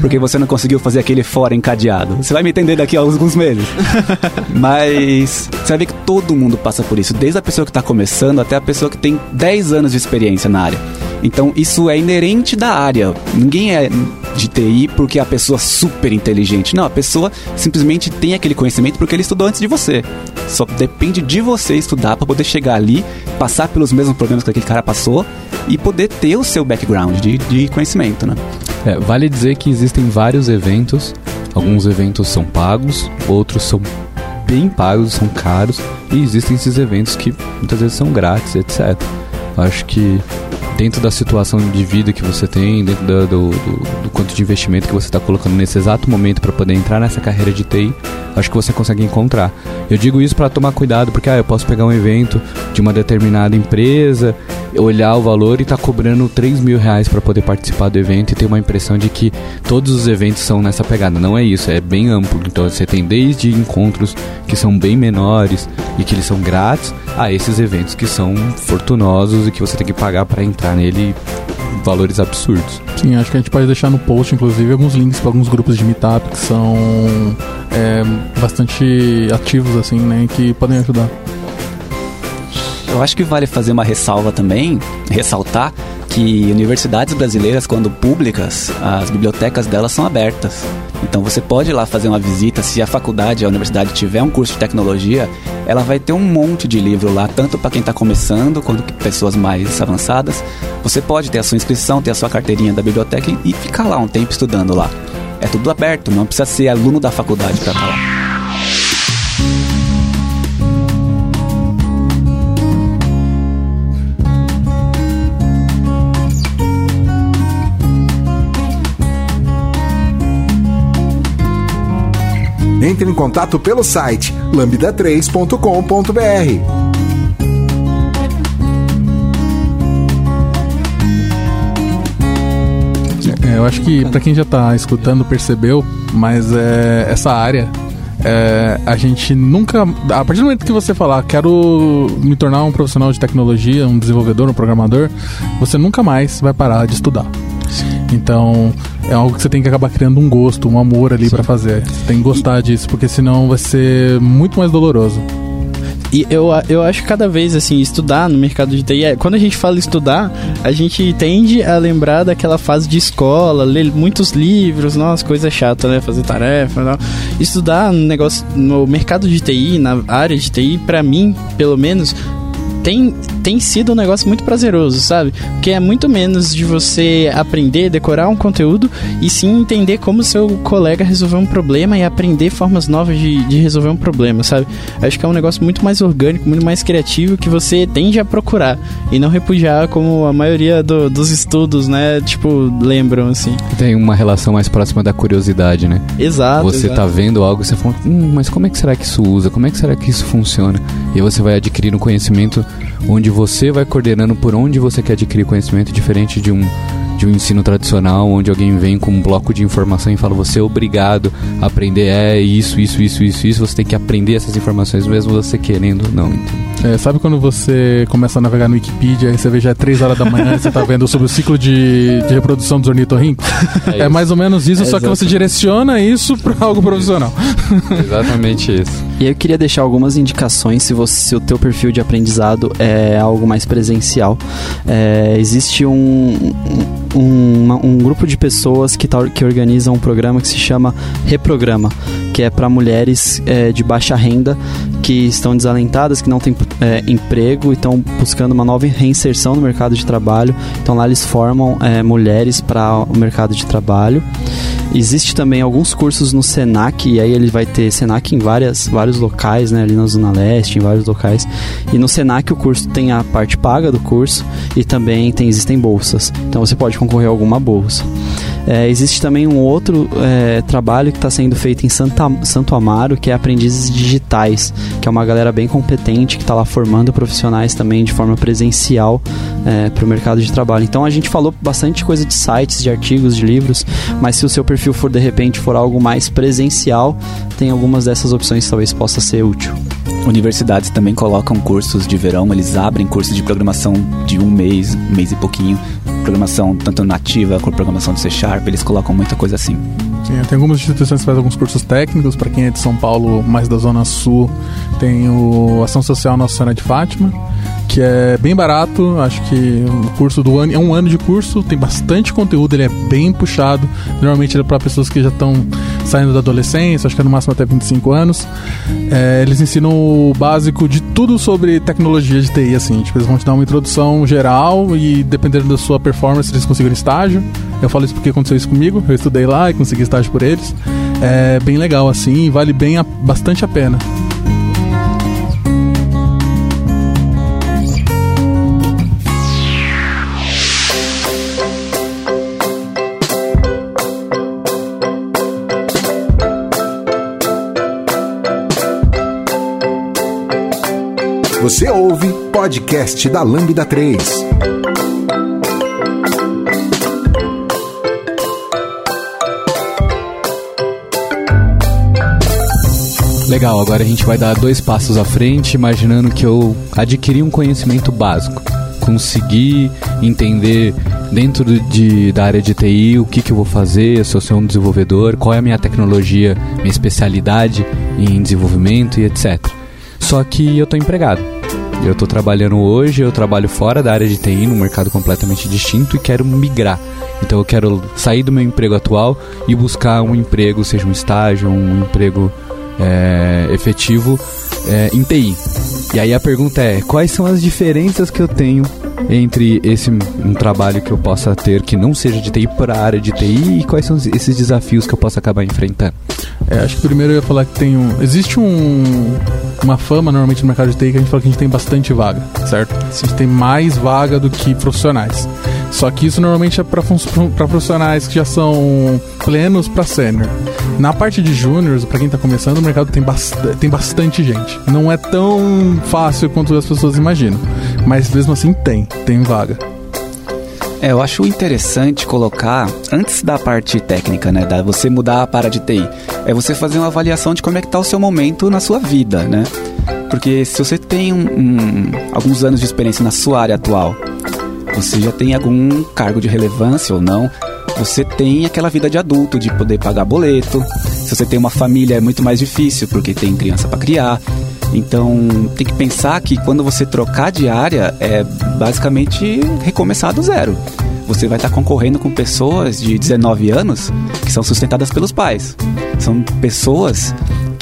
porque você não conseguiu fazer aquele fora encadeado. Você vai me entender daqui a alguns meses. Mas você vai ver que todo mundo passa por isso, desde a pessoa que está começando até a pessoa que tem 10 anos de experiência na área. Então isso é inerente da área. Ninguém é de TI porque a pessoa é super inteligente. Não, a pessoa simplesmente tem aquele conhecimento porque ele estudou antes de você. Só depende de você estudar para poder chegar ali, passar pelos mesmos problemas que aquele cara passou e poder ter o seu background de, de conhecimento, né? É, vale dizer que existem vários eventos. Alguns eventos são pagos, outros são bem pagos, são caros, e existem esses eventos que muitas vezes são grátis, etc. Acho que dentro da situação de vida que você tem, dentro do, do, do quanto de investimento que você está colocando nesse exato momento para poder entrar nessa carreira de TI, acho que você consegue encontrar. Eu digo isso para tomar cuidado, porque ah, eu posso pegar um evento de uma determinada empresa, olhar o valor e estar tá cobrando 3 mil reais para poder participar do evento e ter uma impressão de que todos os eventos são nessa pegada. Não é isso, é bem amplo. Então você tem desde encontros que são bem menores e que eles são grátis, a esses eventos que são fortunosos e que você tem que pagar para entrar nele valores absurdos. Sim, acho que a gente pode deixar no post, inclusive, alguns links para alguns grupos de meetup que são é, bastante ativos, assim, né? Que podem ajudar. Eu acho que vale fazer uma ressalva também, ressaltar que universidades brasileiras, quando públicas, as bibliotecas delas são abertas. Então você pode ir lá fazer uma visita, se a faculdade, a universidade tiver um curso de tecnologia, ela vai ter um monte de livro lá, tanto para quem está começando quanto pessoas mais avançadas. Você pode ter a sua inscrição, ter a sua carteirinha da biblioteca e, e ficar lá um tempo estudando lá. É tudo aberto, não precisa ser aluno da faculdade para estar lá. Entre em contato pelo site lambda3.com.br. É, eu acho que para quem já tá escutando percebeu, mas é, essa área é, a gente nunca. A partir do momento que você falar, quero me tornar um profissional de tecnologia, um desenvolvedor, um programador, você nunca mais vai parar de estudar. Então, é algo que você tem que acabar criando um gosto, um amor ali para fazer. Você tem que gostar disso, porque senão vai ser muito mais doloroso. E eu, eu acho que cada vez, assim, estudar no mercado de TI, é, quando a gente fala estudar, a gente tende a lembrar daquela fase de escola, ler muitos livros, nossa, coisa chata, né? Fazer tarefa, não. Estudar no negócio, no mercado de TI, na área de TI, para mim, pelo menos, tem, tem sido um negócio muito prazeroso, sabe? Porque é muito menos de você aprender, decorar um conteúdo e sim entender como seu colega resolveu um problema e aprender formas novas de, de resolver um problema, sabe? Acho que é um negócio muito mais orgânico, muito mais criativo que você tende a procurar e não repudiar como a maioria do, dos estudos, né? Tipo, lembram, assim. Tem uma relação mais próxima da curiosidade, né? Exato. Você exato. tá vendo algo e você fala, hum, mas como é que será que isso usa? Como é que será que isso funciona? E aí você vai adquirindo conhecimento onde você vai coordenando por onde você quer adquirir conhecimento, diferente de um de um ensino tradicional, onde alguém vem com um bloco de informação e fala você é obrigado a aprender é isso, isso, isso, isso, isso, você tem que aprender essas informações mesmo você querendo, não. Então. É, sabe quando você começa a navegar no Wikipedia e você vê já é 3 horas da manhã e você tá vendo sobre o ciclo de, de reprodução dos ornitorrincos? É, é, mais ou menos isso, É só que você direciona isso para algo profissional. Exatamente isso. E aí eu queria deixar algumas indicações se, você, se o teu perfil de aprendizado é algo mais presencial. É, existe um, um, uma- um grupo de pessoas que, tá, que organizam um programa que se chama Reprograma, que é para mulheres é, de baixa renda que estão desalentadas, que não têm é, emprego e estão buscando uma nova reinserção no mercado de trabalho. Então lá eles formam é, mulheres para o mercado de trabalho. Existe também alguns cursos no Senac, e aí ele vai ter Senac em várias, vários locais, né? Ali na Zona Leste, em vários locais. E no Senac o curso tem a parte paga do curso e também tem, existem bolsas. Então você pode concorrer a alguma bolsa. É, existe também um outro é, trabalho que está sendo feito em Santa, Santo Amaro, que é Aprendizes Digitais, que é uma galera bem competente que está lá formando profissionais também de forma presencial para o mercado de trabalho. Então a gente falou bastante coisa de sites, de artigos, de livros, mas se o seu perfil for de repente for algo mais presencial, tem algumas dessas opções que talvez possa ser útil. Universidades também colocam cursos de verão, eles abrem cursos de programação de um mês, um mês e pouquinho. Programação tanto nativa quanto programação de C Sharp, eles colocam muita coisa assim. Sim, tem algumas instituições que fazem alguns cursos técnicos, para quem é de São Paulo, mais da Zona Sul, tem o Ação Social Nossa Senhora de Fátima, que é bem barato, acho que o curso do ano é um ano de curso, tem bastante conteúdo, ele é bem puxado. Normalmente ele é para pessoas que já estão saindo da adolescência, acho que é no máximo até 25 anos. É, eles ensinam o básico de tudo sobre tecnologia de TI, assim, tipo, eles vão te dar uma introdução geral e dependendo da sua performance eles conseguiram estágio. Eu falo isso porque aconteceu isso comigo, eu estudei lá e consegui estágio por eles. É bem legal assim, vale bem a- bastante a pena. Você ouve podcast da Lambda 3. Legal, agora a gente vai dar dois passos à frente, imaginando que eu adquiri um conhecimento básico. Consegui entender dentro de, da área de TI o que, que eu vou fazer, se eu sou um desenvolvedor, qual é a minha tecnologia, minha especialidade em desenvolvimento e etc. Só que eu tô empregado. Eu estou trabalhando hoje, eu trabalho fora da área de TI, num mercado completamente distinto e quero migrar. Então eu quero sair do meu emprego atual e buscar um emprego, seja um estágio, um emprego é, efetivo é, em TI. E aí a pergunta é: quais são as diferenças que eu tenho entre esse um trabalho que eu possa ter que não seja de TI para a área de TI e quais são esses desafios que eu possa acabar enfrentando? É, acho que primeiro eu ia falar que tem um. Existe um, uma fama normalmente no mercado de TI que a gente fala que a gente tem bastante vaga, certo? A gente tem mais vaga do que profissionais. Só que isso normalmente é para profissionais que já são plenos para sênior. Na parte de júniors, para quem tá começando, o mercado tem, tem bastante gente. Não é tão fácil quanto as pessoas imaginam. Mas mesmo assim tem, tem vaga. É, eu acho interessante colocar, antes da parte técnica, né, da você mudar para de TI, é você fazer uma avaliação de como é que tá o seu momento na sua vida, né? Porque se você tem um, um, alguns anos de experiência na sua área atual, você já tem algum cargo de relevância ou não, você tem aquela vida de adulto, de poder pagar boleto. Se você tem uma família é muito mais difícil, porque tem criança para criar. Então, tem que pensar que quando você trocar de área, é basicamente recomeçar do zero. Você vai estar concorrendo com pessoas de 19 anos que são sustentadas pelos pais. São pessoas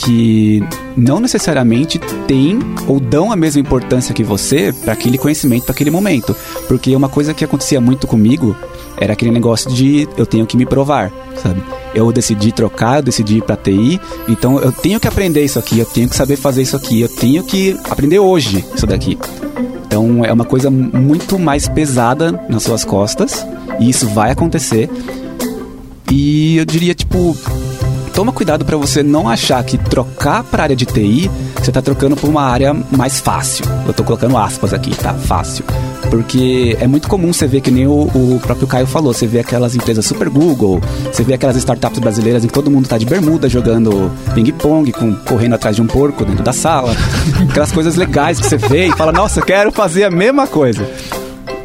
que não necessariamente têm ou dão a mesma importância que você para aquele conhecimento, para aquele momento. Porque uma coisa que acontecia muito comigo era aquele negócio de eu tenho que me provar, sabe? Eu decidi trocar, eu decidi ir pra TI, então eu tenho que aprender isso aqui, eu tenho que saber fazer isso aqui, eu tenho que aprender hoje isso daqui. Então é uma coisa muito mais pesada nas suas costas, e isso vai acontecer. E eu diria, tipo, toma cuidado para você não achar que trocar para área de TI, você tá trocando por uma área mais fácil. Eu tô colocando aspas aqui, tá? Fácil. Porque é muito comum você ver que nem o, o próprio Caio falou, você vê aquelas empresas super Google, você vê aquelas startups brasileiras em que todo mundo tá de bermuda jogando ping-pong, correndo atrás de um porco dentro da sala. aquelas coisas legais que você vê e fala, nossa, quero fazer a mesma coisa.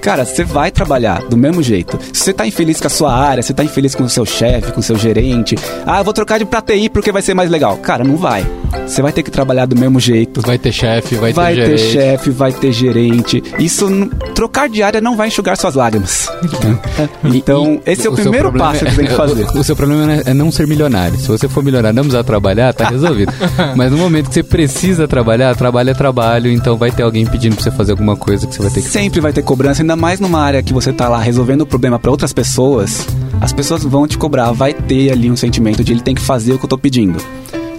Cara, você vai trabalhar do mesmo jeito. Se você tá infeliz com a sua área, você tá infeliz com o seu chefe, com o seu gerente, ah, vou trocar de pra TI porque vai ser mais legal. Cara, não vai. Você vai ter que trabalhar do mesmo jeito. Vai ter chefe, vai, vai ter, ter chefe, vai ter gerente. Isso, trocar de área não vai enxugar suas lágrimas. então, e, esse é o, o primeiro passo que você tem que fazer. O, o seu problema é não ser milionário. Se você for milionário não precisar trabalhar, tá resolvido. Mas no momento que você precisa trabalhar, trabalho é trabalho, então vai ter alguém pedindo pra você fazer alguma coisa que você vai ter que Sempre fazer. vai ter cobrança, ainda mais numa área que você tá lá resolvendo o problema para outras pessoas, as pessoas vão te cobrar, vai ter ali um sentimento de ele tem que fazer o que eu tô pedindo.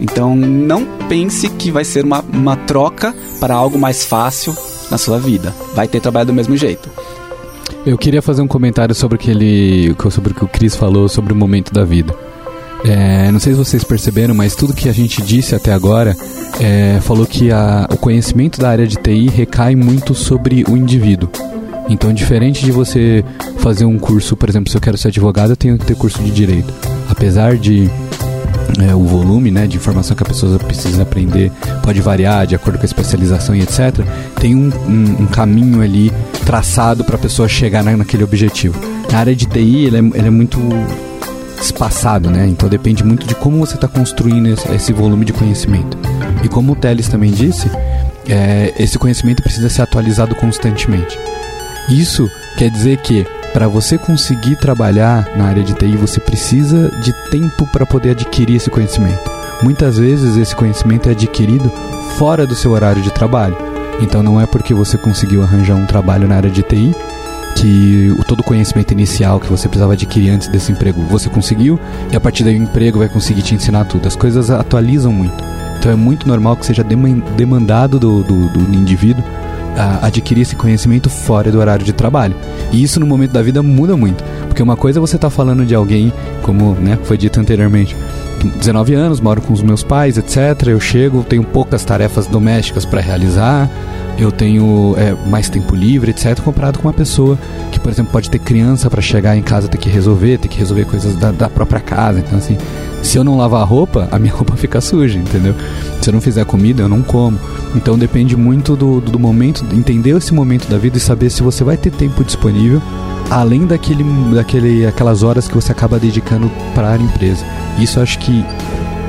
Então não pense que vai ser uma, uma troca para algo mais fácil na sua vida. Vai ter trabalho do mesmo jeito. Eu queria fazer um comentário sobre aquele, sobre o que o Cris falou sobre o momento da vida. É, não sei se vocês perceberam, mas tudo que a gente disse até agora é, falou que a, o conhecimento da área de TI recai muito sobre o indivíduo. Então, diferente de você fazer um curso, por exemplo, se eu quero ser advogado, eu tenho que ter curso de direito. Apesar de é, o volume né, de informação que a pessoa precisa aprender pode variar de acordo com a especialização e etc., tem um, um, um caminho ali traçado para a pessoa chegar na, naquele objetivo. Na área de TI, ele é, ele é muito espaçado, né? Então depende muito de como você está construindo esse, esse, volume de conhecimento. E como o Teles também disse, é, esse conhecimento precisa ser atualizado constantemente. Isso quer dizer que para você conseguir trabalhar na área de TI, você precisa de tempo para poder adquirir esse conhecimento. Muitas vezes esse conhecimento é adquirido fora do seu horário de trabalho. Então não é porque você conseguiu arranjar um trabalho na área de TI que todo o conhecimento inicial que você precisava adquirir antes desse emprego você conseguiu e a partir daí o emprego vai conseguir te ensinar tudo. As coisas atualizam muito. Então é muito normal que seja demandado do, do, do indivíduo a adquirir esse conhecimento fora do horário de trabalho. E isso no momento da vida muda muito, porque uma coisa é você tá falando de alguém, como né, foi dito anteriormente, 19 anos, moro com os meus pais, etc. Eu chego, tenho poucas tarefas domésticas para realizar, eu tenho é, mais tempo livre, etc. Comparado com uma pessoa que, por exemplo, pode ter criança para chegar em casa ter que resolver, ter que resolver coisas da, da própria casa. Então, assim, se eu não lavar a roupa, a minha roupa fica suja, entendeu? Se eu não fizer comida, eu não como. Então depende muito do, do, momento, entender esse momento da vida e saber se você vai ter tempo disponível além daquele, daquele, aquelas horas que você acaba dedicando para a empresa. Isso acho que,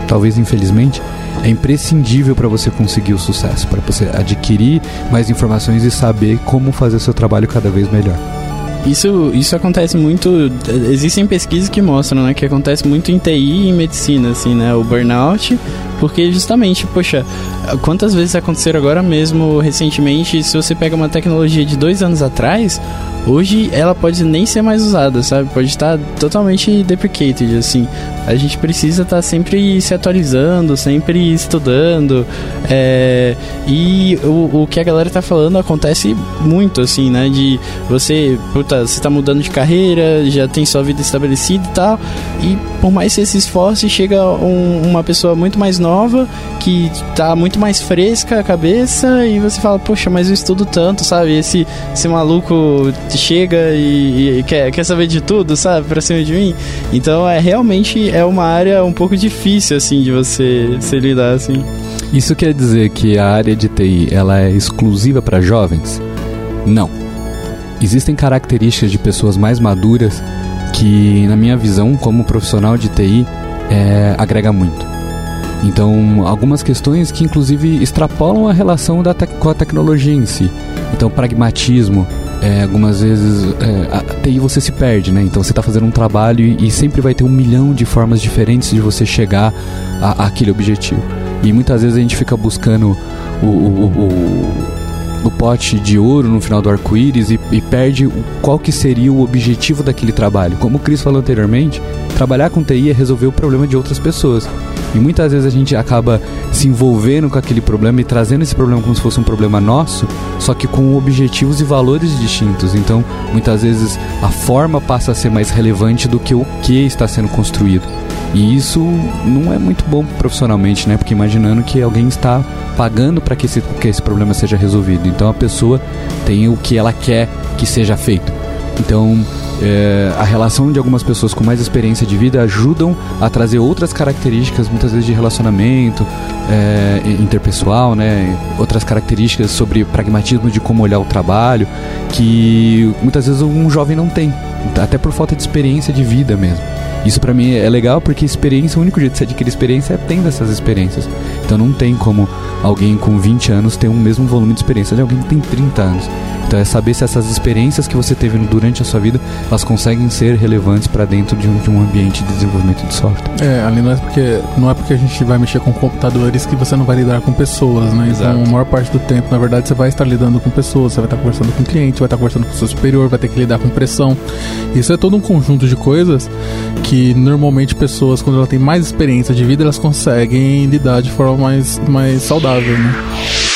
talvez infelizmente, é imprescindível para você conseguir o sucesso, para você adquirir mais informações e saber como fazer seu trabalho cada vez melhor. Isso, isso acontece muito. Existem pesquisas que mostram, né? Que acontece muito em TI e em medicina, assim, né? O burnout, porque justamente, poxa, quantas vezes aconteceram agora mesmo, recentemente, se você pega uma tecnologia de dois anos atrás, hoje ela pode nem ser mais usada, sabe? Pode estar totalmente deprecated, assim. A gente precisa estar sempre se atualizando, sempre estudando. É, e o, o que a galera tá falando acontece muito, assim, né? De você, puta, você tá mudando de carreira, já tem sua vida estabelecida e tal. E por mais que você se esforce, chega um, uma pessoa muito mais nova, que tá muito mais fresca a cabeça, e você fala, poxa, mas eu estudo tanto, sabe? Esse, esse maluco chega e, e, quer, quer saber de tudo, sabe? Pra cima de mim. Então é realmente é uma área um pouco difícil, assim, de você se lidar, assim. Isso quer dizer que a área de TI ela é exclusiva para jovens? Não. Existem características de pessoas mais maduras que, na minha visão, como profissional de TI, é, agrega muito. Então, algumas questões que inclusive extrapolam a relação da com a tecnologia em si. Então, pragmatismo, é, algumas vezes é, a TI você se perde, né? Então você está fazendo um trabalho e, e, sempre vai ter um milhão de formas diferentes de você chegar àquele objetivo. E muitas vezes a gente fica buscando o, o, o, o pote de ouro no final do arco-íris e, e perde qual que seria o objetivo daquele trabalho. Como o Cris falou anteriormente, trabalhar com TI é resolver o problema de outras pessoas. E muitas vezes a gente acaba se envolvendo com aquele problema e trazendo esse problema como se fosse um problema nosso, só que com objetivos e valores distintos. Então, muitas vezes a forma passa a ser mais relevante do que o que está sendo construído. E isso não é muito bom profissionalmente, né? Porque imaginando que alguém está pagando para que esse, que esse problema seja resolvido. Então a pessoa tem o que ela quer que seja feito. Então, é, a relação de algumas pessoas com mais experiência de vida ajudam a trazer outras características, muitas vezes de relacionamento é, interpessoal, né? outras características sobre pragmatismo de como olhar o trabalho, que muitas vezes um jovem não tem, até por falta de experiência de vida mesmo. Isso para mim é legal porque experiência, o único jeito de você adquirir experiência é tendo essas experiências. Então não tem como alguém com 20 anos ter um mesmo volume de experiência de alguém que tem 30 anos. Então é saber se essas experiências que você teve durante a sua vida, elas conseguem ser relevantes para dentro de um, de um, ambiente de desenvolvimento de software. É, ali não é porque não é porque a gente vai mexer com computadores que você não vai lidar com pessoas, né? Então, Exato. Então, a maior parte do tempo, na verdade, você vai estar lidando com pessoas, você vai estar conversando com o cliente, vai estar conversando com o seu superior, vai ter que lidar com pressão. Isso é todo um conjunto de coisas que normalmente pessoas, quando elas têm mais experiência de vida, elas conseguem lidar de forma mais, mais saudável, né?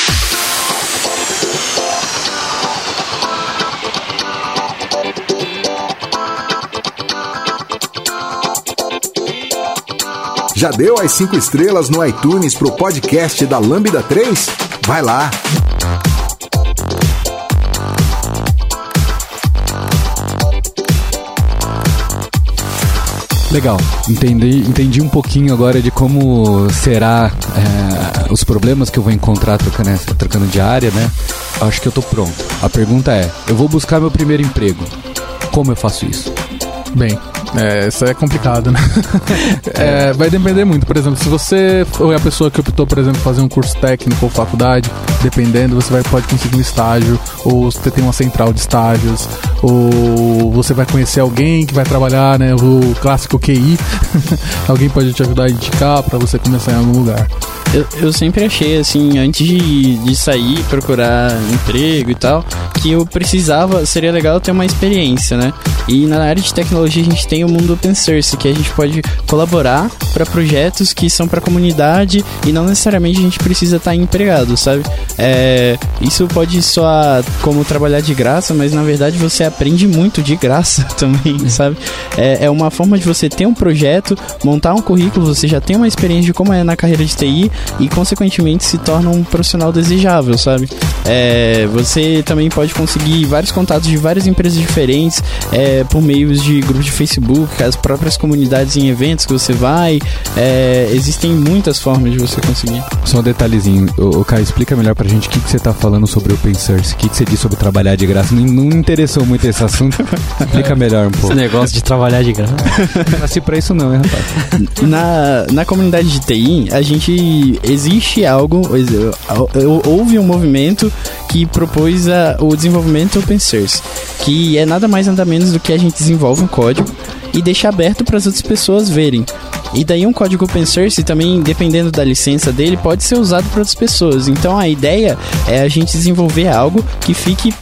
Já deu as 5 estrelas no iTunes pro podcast da Lambda 3? Vai lá! Legal, entendi, entendi um pouquinho agora de como será é, os problemas que eu vou encontrar trocando, essa, trocando de área, né? Acho que eu tô pronto. A pergunta é: eu vou buscar meu primeiro emprego. Como eu faço isso? Bem, é, isso é complicado, né? é, vai depender muito. Por exemplo, se você foi a pessoa que optou, por exemplo, fazer um curso técnico ou faculdade, dependendo, você vai, pode conseguir um estágio, ou você tem uma central de estágios, ou você vai conhecer alguém que vai trabalhar, né? O clássico QI. alguém pode te ajudar a indicar para você começar em algum lugar. Eu, eu sempre achei, assim, antes de, de sair, procurar emprego e tal, que eu precisava, seria legal ter uma experiência, né? E na área de tecnologia a gente tem o mundo open source, que a gente pode colaborar para projetos que são para a comunidade e não necessariamente a gente precisa estar tá empregado, sabe? É, isso pode soar como trabalhar de graça, mas na verdade você aprende muito de graça também, sabe? É, é uma forma de você ter um projeto, montar um currículo, você já tem uma experiência de como é na carreira de TI e, consequentemente, se torna um profissional desejável, sabe? É, você também pode conseguir vários contatos de várias empresas diferentes, é, por meios de grupos de Facebook, as próprias comunidades em eventos que você vai. É, existem muitas formas de você conseguir. Só um detalhezinho, o, o Caio, explica melhor pra gente o que, que você tá falando sobre open source, o que, que você disse sobre trabalhar de graça. Não, não interessou muito esse assunto. explica melhor um pouco. Esse negócio de trabalhar de graça. Não nasci pra isso não, hein, rapaz? na, na comunidade de TI, a gente existe algo, houve um movimento que propôs a, o desenvolvimento open source, que é nada mais nada menos do que a gente desenvolve um código e deixa aberto para as outras pessoas verem. E daí um código open source também, dependendo da licença dele, pode ser usado por outras pessoas. Então a ideia é a gente desenvolver algo que fique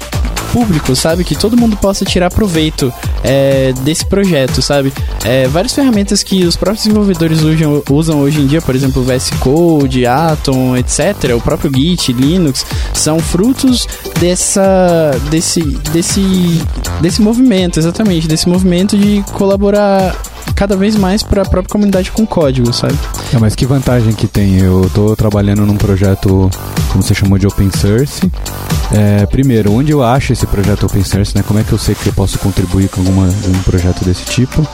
público, sabe? Que todo mundo possa tirar proveito é, desse projeto, sabe? É, várias ferramentas que os próprios desenvolvedores usam, usam hoje em dia, por exemplo, VS Code, Atom, etc., o próprio Git, Linux, são frutos dessa, desse, desse, desse movimento, exatamente, desse movimento de colaborar cada vez mais para a própria comunidade com código, sabe? É, mas que vantagem que tem? Eu estou trabalhando num projeto, como você chamou de open source. É, primeiro, onde eu acho esse projeto open source, né? Como é que eu sei que eu posso contribuir com alguma, um projeto desse tipo?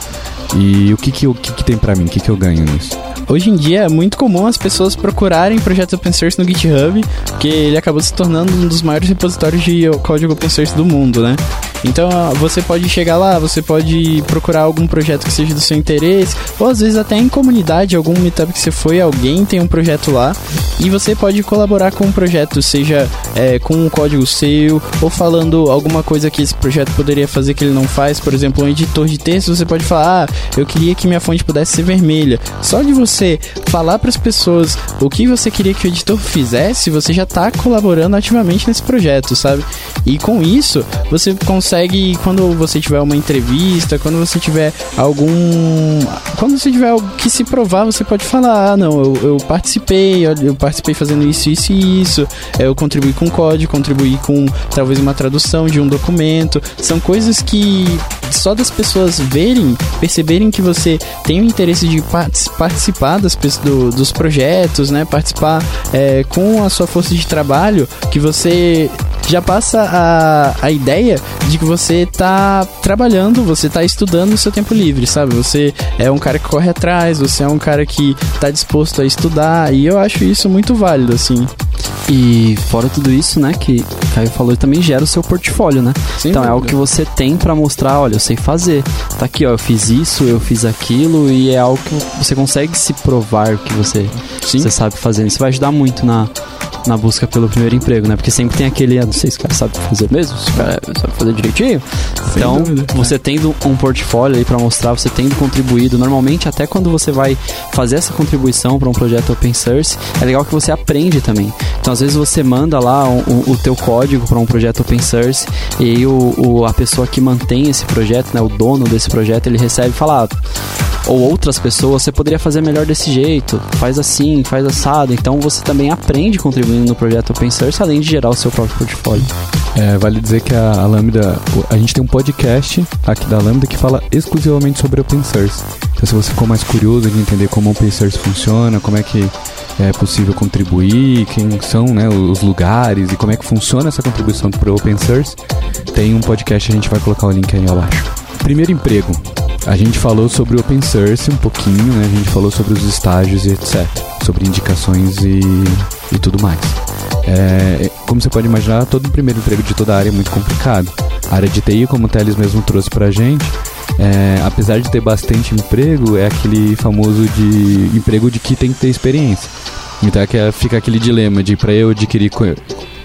E o que que, o que, que tem para mim? O que, que eu ganho nisso? Hoje em dia é muito comum as pessoas procurarem projetos open source no GitHub, porque ele acabou se tornando um dos maiores repositórios de código open source do mundo, né? Então você pode chegar lá, você pode procurar algum projeto que seja do seu interesse, ou às vezes até em comunidade, algum meetup que você foi, alguém tem um projeto lá, e você pode colaborar com o um projeto, seja é, com um código seu, ou falando alguma coisa que esse projeto poderia fazer que ele não faz, por exemplo, um editor de texto, você pode falar, ah, eu queria que minha fonte pudesse ser vermelha. Só de você falar para as pessoas o que você queria que o editor fizesse, você já está colaborando ativamente nesse projeto, sabe? E com isso, você consegue, quando você tiver uma entrevista, quando você tiver algum. Quando você tiver algo que se provar, você pode falar: ah, não, eu, eu participei, eu participei fazendo isso, isso e isso, eu contribuí com código, contribuí com talvez uma tradução de um documento. São coisas que só das pessoas verem, perceberem que você tem o interesse de participar das, do, dos projetos, né? Participar é, com a sua força de trabalho, que você já passa a, a ideia de que você tá trabalhando, você tá estudando no seu tempo livre, sabe? Você é um cara que corre atrás, você é um cara que tá disposto a estudar, e eu acho isso muito válido, assim. E fora tudo isso, né, que o Caio falou, também gera o seu portfólio, né? Sim, então é algo que você tem para mostrar, olha, eu sei fazer. Tá aqui, ó, eu fiz isso, eu fiz aquilo, e é algo que você consegue se provar que você, você sabe fazer. Isso vai ajudar muito na, na busca pelo primeiro emprego, né? Porque sempre tem aquele, ah, não sei se o cara sabe fazer mesmo, se o cara sabe fazer direitinho. Sem então, dúvida, você né? tendo um portfólio aí para mostrar, você tendo contribuído, normalmente até quando você vai fazer essa contribuição para um projeto open source, é legal que você aprende também. Então, às vezes você manda lá o, o teu código para um projeto open source e aí o, o, a pessoa que mantém esse projeto, né, o dono desse projeto, ele recebe e fala, ah, ou outras pessoas, você poderia fazer melhor desse jeito, faz assim, faz assado. Então você também aprende contribuindo no projeto open source, além de gerar o seu próprio portfólio. É, vale dizer que a, a Lambda, a gente tem um podcast aqui da Lambda que fala exclusivamente sobre open source. Então se você ficou mais curioso de entender como open source funciona, como é que é possível contribuir, quem são né, os lugares e como é que funciona essa contribuição para o open source, tem um podcast, a gente vai colocar o link aí abaixo. Primeiro emprego. A gente falou sobre o open source um pouquinho, né? A gente falou sobre os estágios e etc. Sobre indicações e, e tudo mais. É, como você pode imaginar, todo primeiro emprego de toda a área é muito complicado. A área de TI, como o Teles mesmo trouxe pra gente, é, apesar de ter bastante emprego, é aquele famoso de emprego de que tem que ter experiência. Então é que fica aquele dilema de para eu adquirir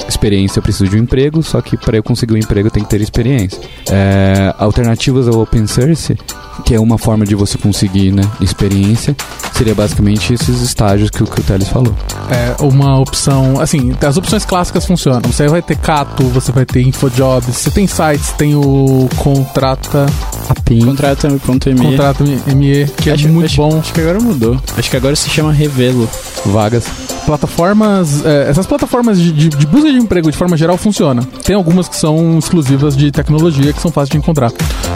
experiência eu preciso de um emprego, só que para eu conseguir um emprego eu tenho que ter experiência. É, alternativas ao open source, que é uma forma de você conseguir né, experiência, seria basicamente esses estágios que o, que o Teles falou. É uma opção, assim, as opções clássicas funcionam. Você vai ter Cato, você vai ter InfoJobs, você tem sites, tem o Contrata API. Contrata.me. Contrata.me, que é acho, é muito acho, bom. Acho que agora mudou. Acho que agora se chama Revelo. Vagas. Plataformas, é, essas plataformas de, de, de busca de emprego, de forma geral, funciona. Tem algumas que são exclusivas de tecnologia, que são fáceis de encontrar.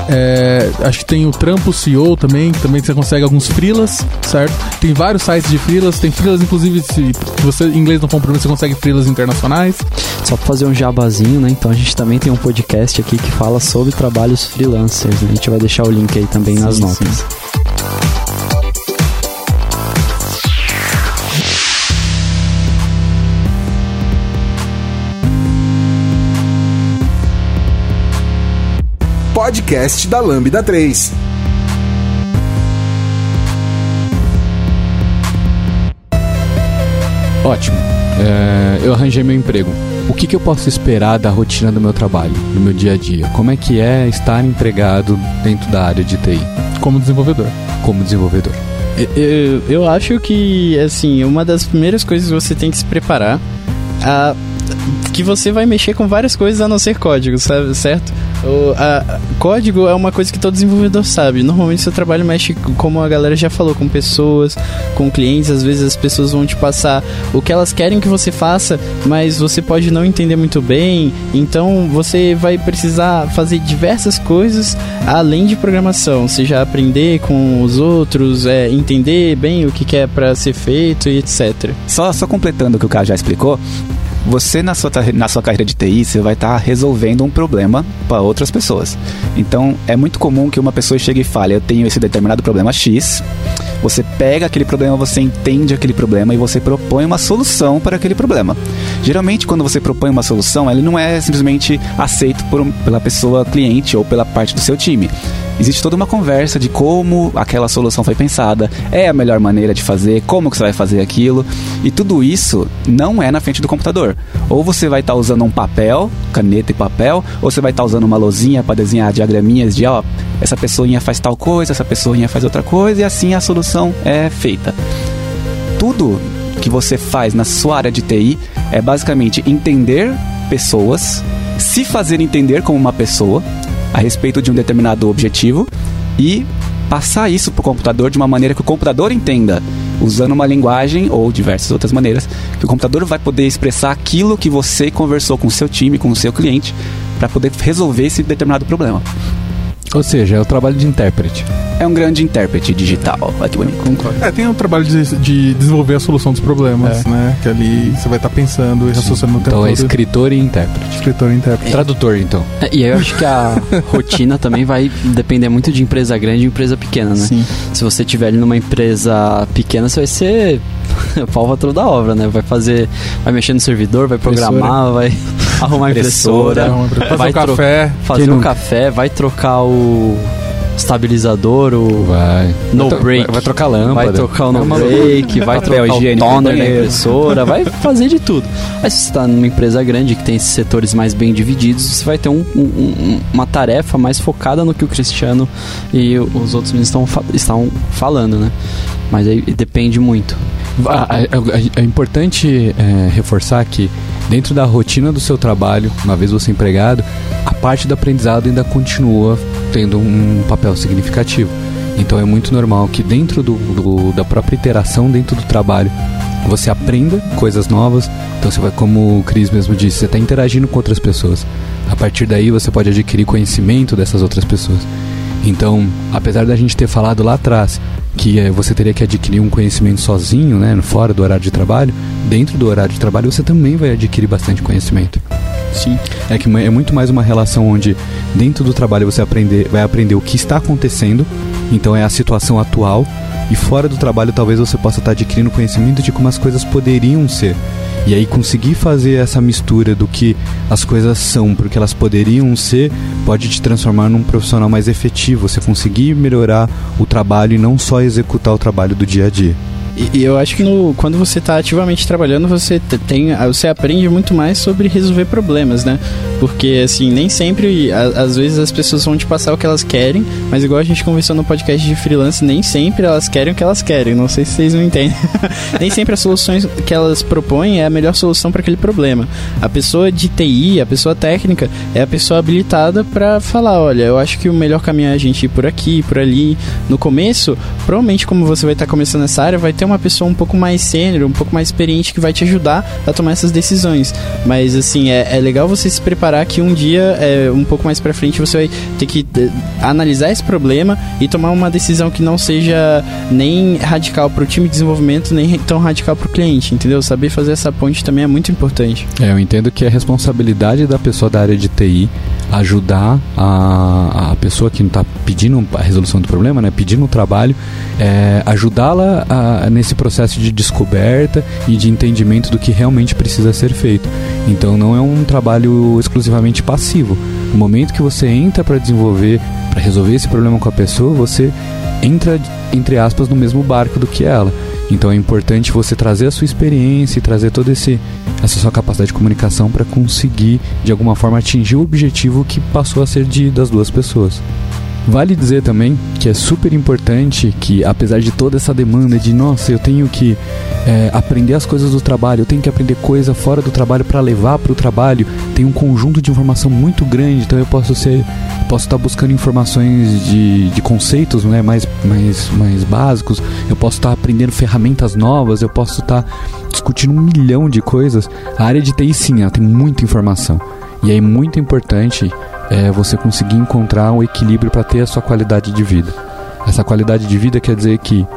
É, acho que tem o Trampo CEO também, que também você consegue alguns freelas, certo? Tem vários sites de freelas, tem freelas, inclusive, se você em inglês não for um problema, você consegue freelas internacionais. Só pra fazer um jabazinho, né? Então a gente também tem um podcast aqui que fala sobre trabalhos freelancers. Né? A gente vai deixar o link aí também nas Sim, notas. sim. Podcast da Lambda 3. Ótimo. É, eu arranjei meu emprego. O que, que eu posso esperar da rotina do meu trabalho, do meu dia a dia? Como é que é estar empregado dentro da área de TI, Como desenvolvedor. como desenvolvedor? Eu, eu acho que, assim, uma das primeiras coisas que você tem que se preparar a, que você vai mexer com várias coisas a não ser código, sabe, certo? O, a- código é uma coisa que todo desenvolvedor sabe. Normalmente seu trabalho mexe, como a galera já falou, com pessoas, com clientes. Às vezes as pessoas vão te passar o que elas querem que você faça, mas você pode não entender muito bem. Então você vai precisar fazer diversas coisas além de programação, seja aprender com os outros, é, entender bem o que, que é para ser feito e etc. Só, só completando o que o cara já explicou, você na sua, na sua carreira de TI, você vai estar resolvendo um problema para outras pessoas. Então, é muito comum que uma pessoa chegue e fale, eu tenho esse determinado problema X, você pega aquele problema, você entende aquele problema e você propõe uma solução para aquele problema. Geralmente, quando você propõe uma solução, ele não é simplesmente aceito por pela pessoa cliente ou pela parte do seu time. Existe toda uma conversa de como aquela solução foi pensada, é a melhor maneira de fazer, como que você vai fazer aquilo. E tudo isso não é na frente do computador. Ou você vai estar usando um papel, caneta e papel, ou você vai estar usando uma lousinha para desenhar diagraminhas de, ó, essa pessoinha faz tal coisa, essa pessoinha faz outra coisa, e assim a solução é feita. Tudo que você faz na sua área de TI é basicamente entender pessoas, se fazer entender como uma pessoa a respeito de um determinado objetivo e passar isso para o computador de uma maneira que o computador entenda, usando uma linguagem ou diversas outras maneiras, que o computador vai poder expressar aquilo que você conversou com o seu time, com o seu cliente, para poder resolver esse determinado problema. Ou seja, é o trabalho de intérprete. É um grande intérprete digital. Olha que bonito. É, tem o trabalho de, de desenvolver a solução dos problemas, né? Que ali você vai estar pensando e raciocinando o tempo Então é todo. escritor e intérprete. Escritor e intérprete. Tradutor, então. É, E aí eu acho que a rotina também vai depender muito de empresa grande e empresa pequena, né? Sim. Se você tiver ali numa empresa pequena, você vai ser pau patrão da obra, né? Vai fazer, vai mexer no servidor, vai programar, vai arrumar a impressora, Fazer vai o café. fazer nunca? café, vai trocar o estabilizador, o Vai. No vai, break. Vai, vai trocar a lâmpada. vai trocar o É no uma break, vai trocar o toner na impressora, vai fazer de tudo. Aí se você está numa empresa grande que tem esses setores mais bem divididos, você vai ter um- um- um- uma tarefa mais focada no que o Cristiano e os outros meninos estão, estão falando, né? Mas aí depende muito. É importante é, reforçar que dentro da rotina do seu trabalho, uma vez você empregado, a parte do aprendizado ainda continua tendo um papel significativo. Então é muito normal que dentro do, do- da própria interação dentro do trabalho você aprenda coisas novas. Então você vai, como o Cris mesmo disse, você está interagindo com outras pessoas. A partir daí você pode adquirir conhecimento dessas outras pessoas. Então, apesar da gente ter falado lá atrás que eh, você teria que adquirir um conhecimento sozinho, né, fora do horário de trabalho, dentro do horário de trabalho você também vai adquirir bastante conhecimento. Sim. É que é muito mais uma relação onde dentro do trabalho você aprender, vai aprender o que está acontecendo, então é a situação atual, e fora do trabalho talvez você possa estar adquirindo conhecimento de como as coisas poderiam ser. E aí conseguir fazer essa mistura do que as coisas são porque elas poderiam ser, pode te transformar num profissional mais efetivo, você conseguir melhorar o trabalho e não só executar o trabalho do dia a dia. E, eu acho que no, quando você está ativamente trabalhando, você te- tem, você aprende muito mais sobre resolver problemas, né? Porque assim, nem sempre, a- às vezes as pessoas vão te passar o que elas querem, mas igual a gente conversou no podcast de freelance, nem sempre elas querem o que elas querem. Não sei se vocês não entendem. nem sempre as soluções que elas propõem é a melhor solução para aquele problema. A pessoa de TI, a pessoa técnica, é a pessoa habilitada para falar, olha, eu acho que o melhor caminho é a gente ir por aqui, por ali. No começo, provavelmente como você vai estar começando essa área, vai ter uma pessoa um pouco mais sênior, um pouco mais experiente que vai te ajudar a tomar essas decisões. Mas assim, é, é legal você se preparar que um dia, é, um pouco mais pra frente, você vai ter que é, analisar esse problema e tomar uma decisão que não seja nem radical pro time de desenvolvimento, nem tão radical pro cliente, entendeu? Saber fazer essa ponte também é muito importante. É, eu entendo que é responsabilidade da pessoa da área de TI ajudar a, a pessoa que não está pedindo a resolução do problema, né, pedindo o trabalho, é, ajudá-la nesse processo de descoberta e de entendimento do que realmente precisa ser feito. Então não é um trabalho exclusivamente passivo. No momento que você entra para desenvolver, para resolver esse problema com a pessoa, você entra entre aspas no mesmo barco do que ela. Então é importante você trazer a sua experiência e trazer toda essa sua capacidade de comunicação para conseguir de alguma forma atingir o objetivo que passou a ser de das duas pessoas. Vale dizer também que é super importante que, apesar de toda essa demanda de, nossa, eu tenho que é, aprender as coisas do trabalho, eu tenho que aprender coisa fora do trabalho para levar para o trabalho, tem um conjunto de informação muito grande, então eu posso ser, posso estar buscando informações de, de conceitos né, mais, mais, mais básicos, eu posso estar aprendendo ferramentas novas, eu posso estar discutindo um milhão de coisas. A área de TI, sim, ela tem muita informação. E é muito importante é você conseguir encontrar um equilíbrio para ter a sua qualidade de vida. Essa qualidade de vida quer dizer que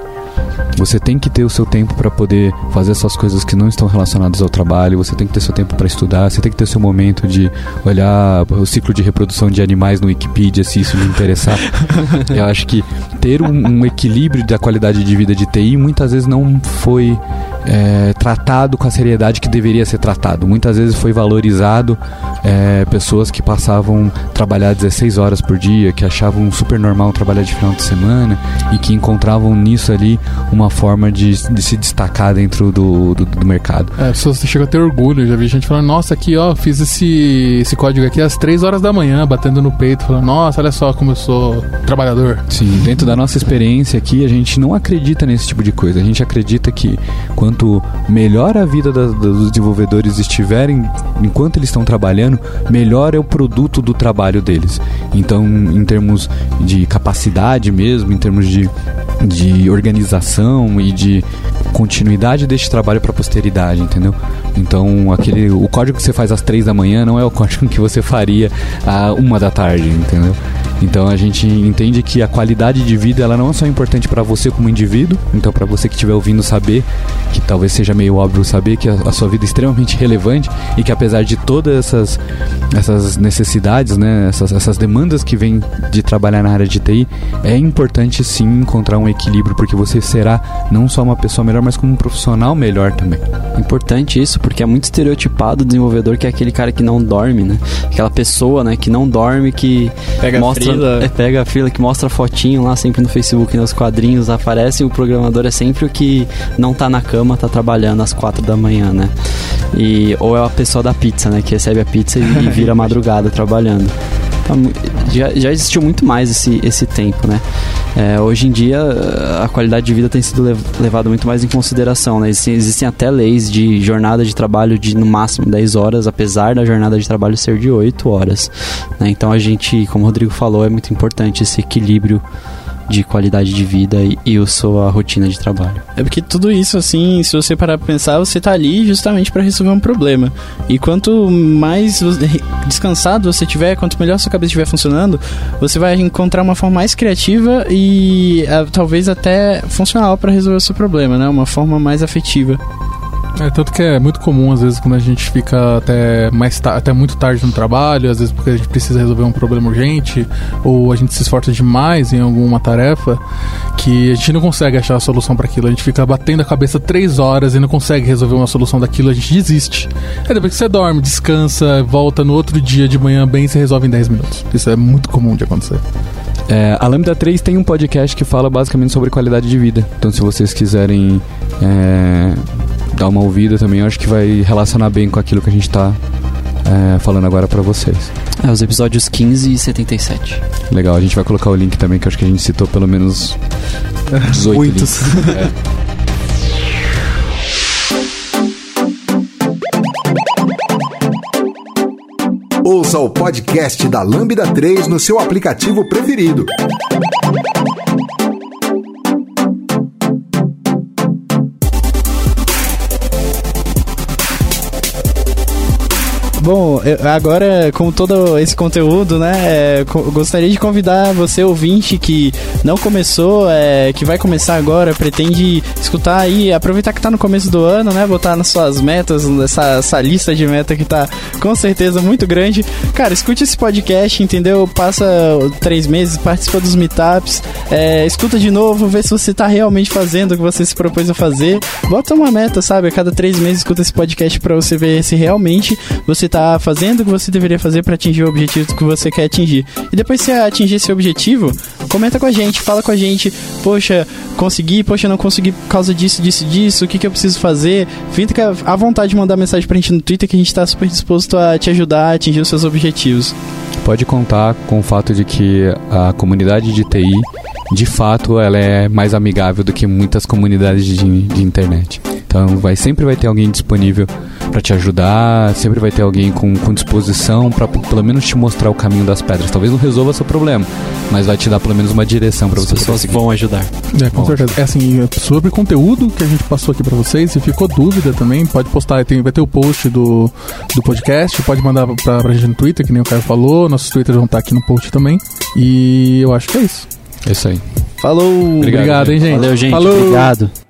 você tem que ter o seu tempo para poder fazer essas coisas que não estão relacionadas ao trabalho, você tem que ter seu tempo para estudar, você tem que ter seu momento de olhar o ciclo de reprodução de animais no Wikipedia, se isso lhe interessar. Eu acho que ter um, um equilíbrio da qualidade de vida de TI muitas vezes não foi é, tratado com a seriedade que deveria ser tratado. Muitas vezes foi valorizado é, pessoas que passavam trabalhar 16 horas por dia, que achavam super normal trabalhar de final de semana e que encontravam nisso ali uma forma de, de se destacar dentro do, do, do mercado. É, pessoas chegam a ter orgulho. Já vi gente falando, nossa, aqui ó, fiz esse, esse código aqui às 3 horas da manhã, batendo no peito, falando, nossa, olha só como eu sou trabalhador. Sim, dentro da nossa experiência aqui, a gente não acredita nesse tipo de coisa. A gente acredita que quanto melhor a vida da, dos desenvolvedores estiverem, enquanto eles estão trabalhando, melhor é o produto do trabalho deles. Então, em termos de capacidade mesmo, em termos de, de organização e de continuidade deste trabalho para a posteridade, entendeu? Então, aquele, o código que você faz às três da manhã não é o código que você faria à uma da tarde, entendeu? Então a gente entende que a qualidade de vida ela não é só importante para você como indivíduo, então para você que estiver ouvindo saber, que talvez seja meio óbvio saber que a, a, sua vida é extremamente relevante e que apesar de todas essas, essas necessidades, né, essas, essas demandas que vêm de trabalhar na área de TI, é importante sim encontrar um equilíbrio porque você será não só uma pessoa melhor, mas como um profissional melhor também. Importante isso porque é muito estereotipado o desenvolvedor que é aquele cara que não dorme, né? Aquela pessoa, né, que não dorme, que Pega mostra frila. É, pega a fila que mostra a fotinho lá sempre no Facebook, nos quadrinhos aparece. O programador é sempre o que não tá na cama, tá trabalhando às quatro da manhã, né? E, ou é a pessoa da pizza, né? Que recebe a pizza e, e vira madrugada trabalhando. Então, já, já existiu muito mais esse, esse tempo, né? É, hoje em dia a qualidade de vida tem sido lev levada muito mais em consideração, né? Existem, existem, até leis de jornada de trabalho de no máximo 10 horas, apesar da jornada de trabalho ser de 8 horas. Né? Então a gente, como o Rodrigo falou, é muito importante esse equilíbrio de qualidade de vida e, e a sua rotina de trabalho. É porque tudo isso, assim, se você parar pra pensar, você tá ali justamente para resolver um problema. E quanto mais descansado você tiver, quanto melhor sua cabeça estiver funcionando, você vai encontrar uma forma mais criativa e uh, talvez até funcional para resolver o seu problema, né? Uma forma mais afetiva. É, tanto que é muito comum, às vezes, quando a gente fica até, mais até muito tarde no trabalho, às vezes porque a gente precisa resolver um problema urgente, ou a gente se esforça demais em alguma tarefa, que a gente não consegue achar a solução para aquilo. A gente fica batendo a cabeça três horas e não consegue resolver uma solução daquilo, a gente desiste. É depois que você dorme, descansa, volta no outro dia de manhã bem, você resolve em 10 minutos. Isso é muito comum de acontecer. É, a Lambda 3 tem um podcast que fala basicamente sobre qualidade de vida. Então, se vocês quiserem é, dar uma ouvida também, eu acho que vai relacionar bem com aquilo que a gente está é, falando agora para vocês. É, os episódios 15 e 77. Legal, a gente vai colocar o link também, que eu acho que a gente citou pelo menos 18 Muitos. é. Ouça o podcast da Lambda 3 no seu aplicativo preferido. Bom, agora com todo esse conteúdo, né, é, gostaria de convidar você ouvinte que não começou, é, que vai começar agora, pretende escutar aí, aproveitar que tá no começo do ano, né, botar nas suas metas, essa, essa lista de meta que tá com certeza muito grande. Cara, escute esse podcast, entendeu? Passa três meses, participa dos meetups, é, escuta de novo, vê se você tá realmente fazendo o que você se propôs a fazer. Bota uma meta, sabe? A cada três meses escuta esse podcast pra você ver se realmente você tá fazendo o que você deveria fazer pra atingir o objetivo que você quer atingir. E depois que você atingir esse objetivo, comenta com a gente, fala com a gente, poxa, consegui, poxa, não consegui por causa disso, disso, disso, o que, que eu preciso fazer. Fica à vontade de mandar mensagem pra gente no Twitter que a gente tá super disposto a te ajudar a atingir os seus objetivos. Pode contar com o fato de que a comunidade de TI, de fato, ela é mais amigável do que muitas comunidades de, de internet. Então, vai, sempre vai ter alguém disponível para te ajudar, sempre vai ter alguém com, com disposição para pelo menos te mostrar o caminho das pedras. Talvez não resolva seu problema, mas vai te dar pelo menos uma direção para você pessoas seguir. vão ajudar. É, com certeza. É assim, sobre conteúdo que a gente passou aqui pra vocês, se ficou dúvida também, pode postar, tem, vai ter o post do, do podcast, pode mandar pra, pra gente no Twitter, que nem o Caio falou, nossos Twitters vão estar aqui no post também. E eu acho que é isso. É isso aí. Falou! Obrigado, Obrigado, hein, gente? Valeu, gente. Falou. Obrigado.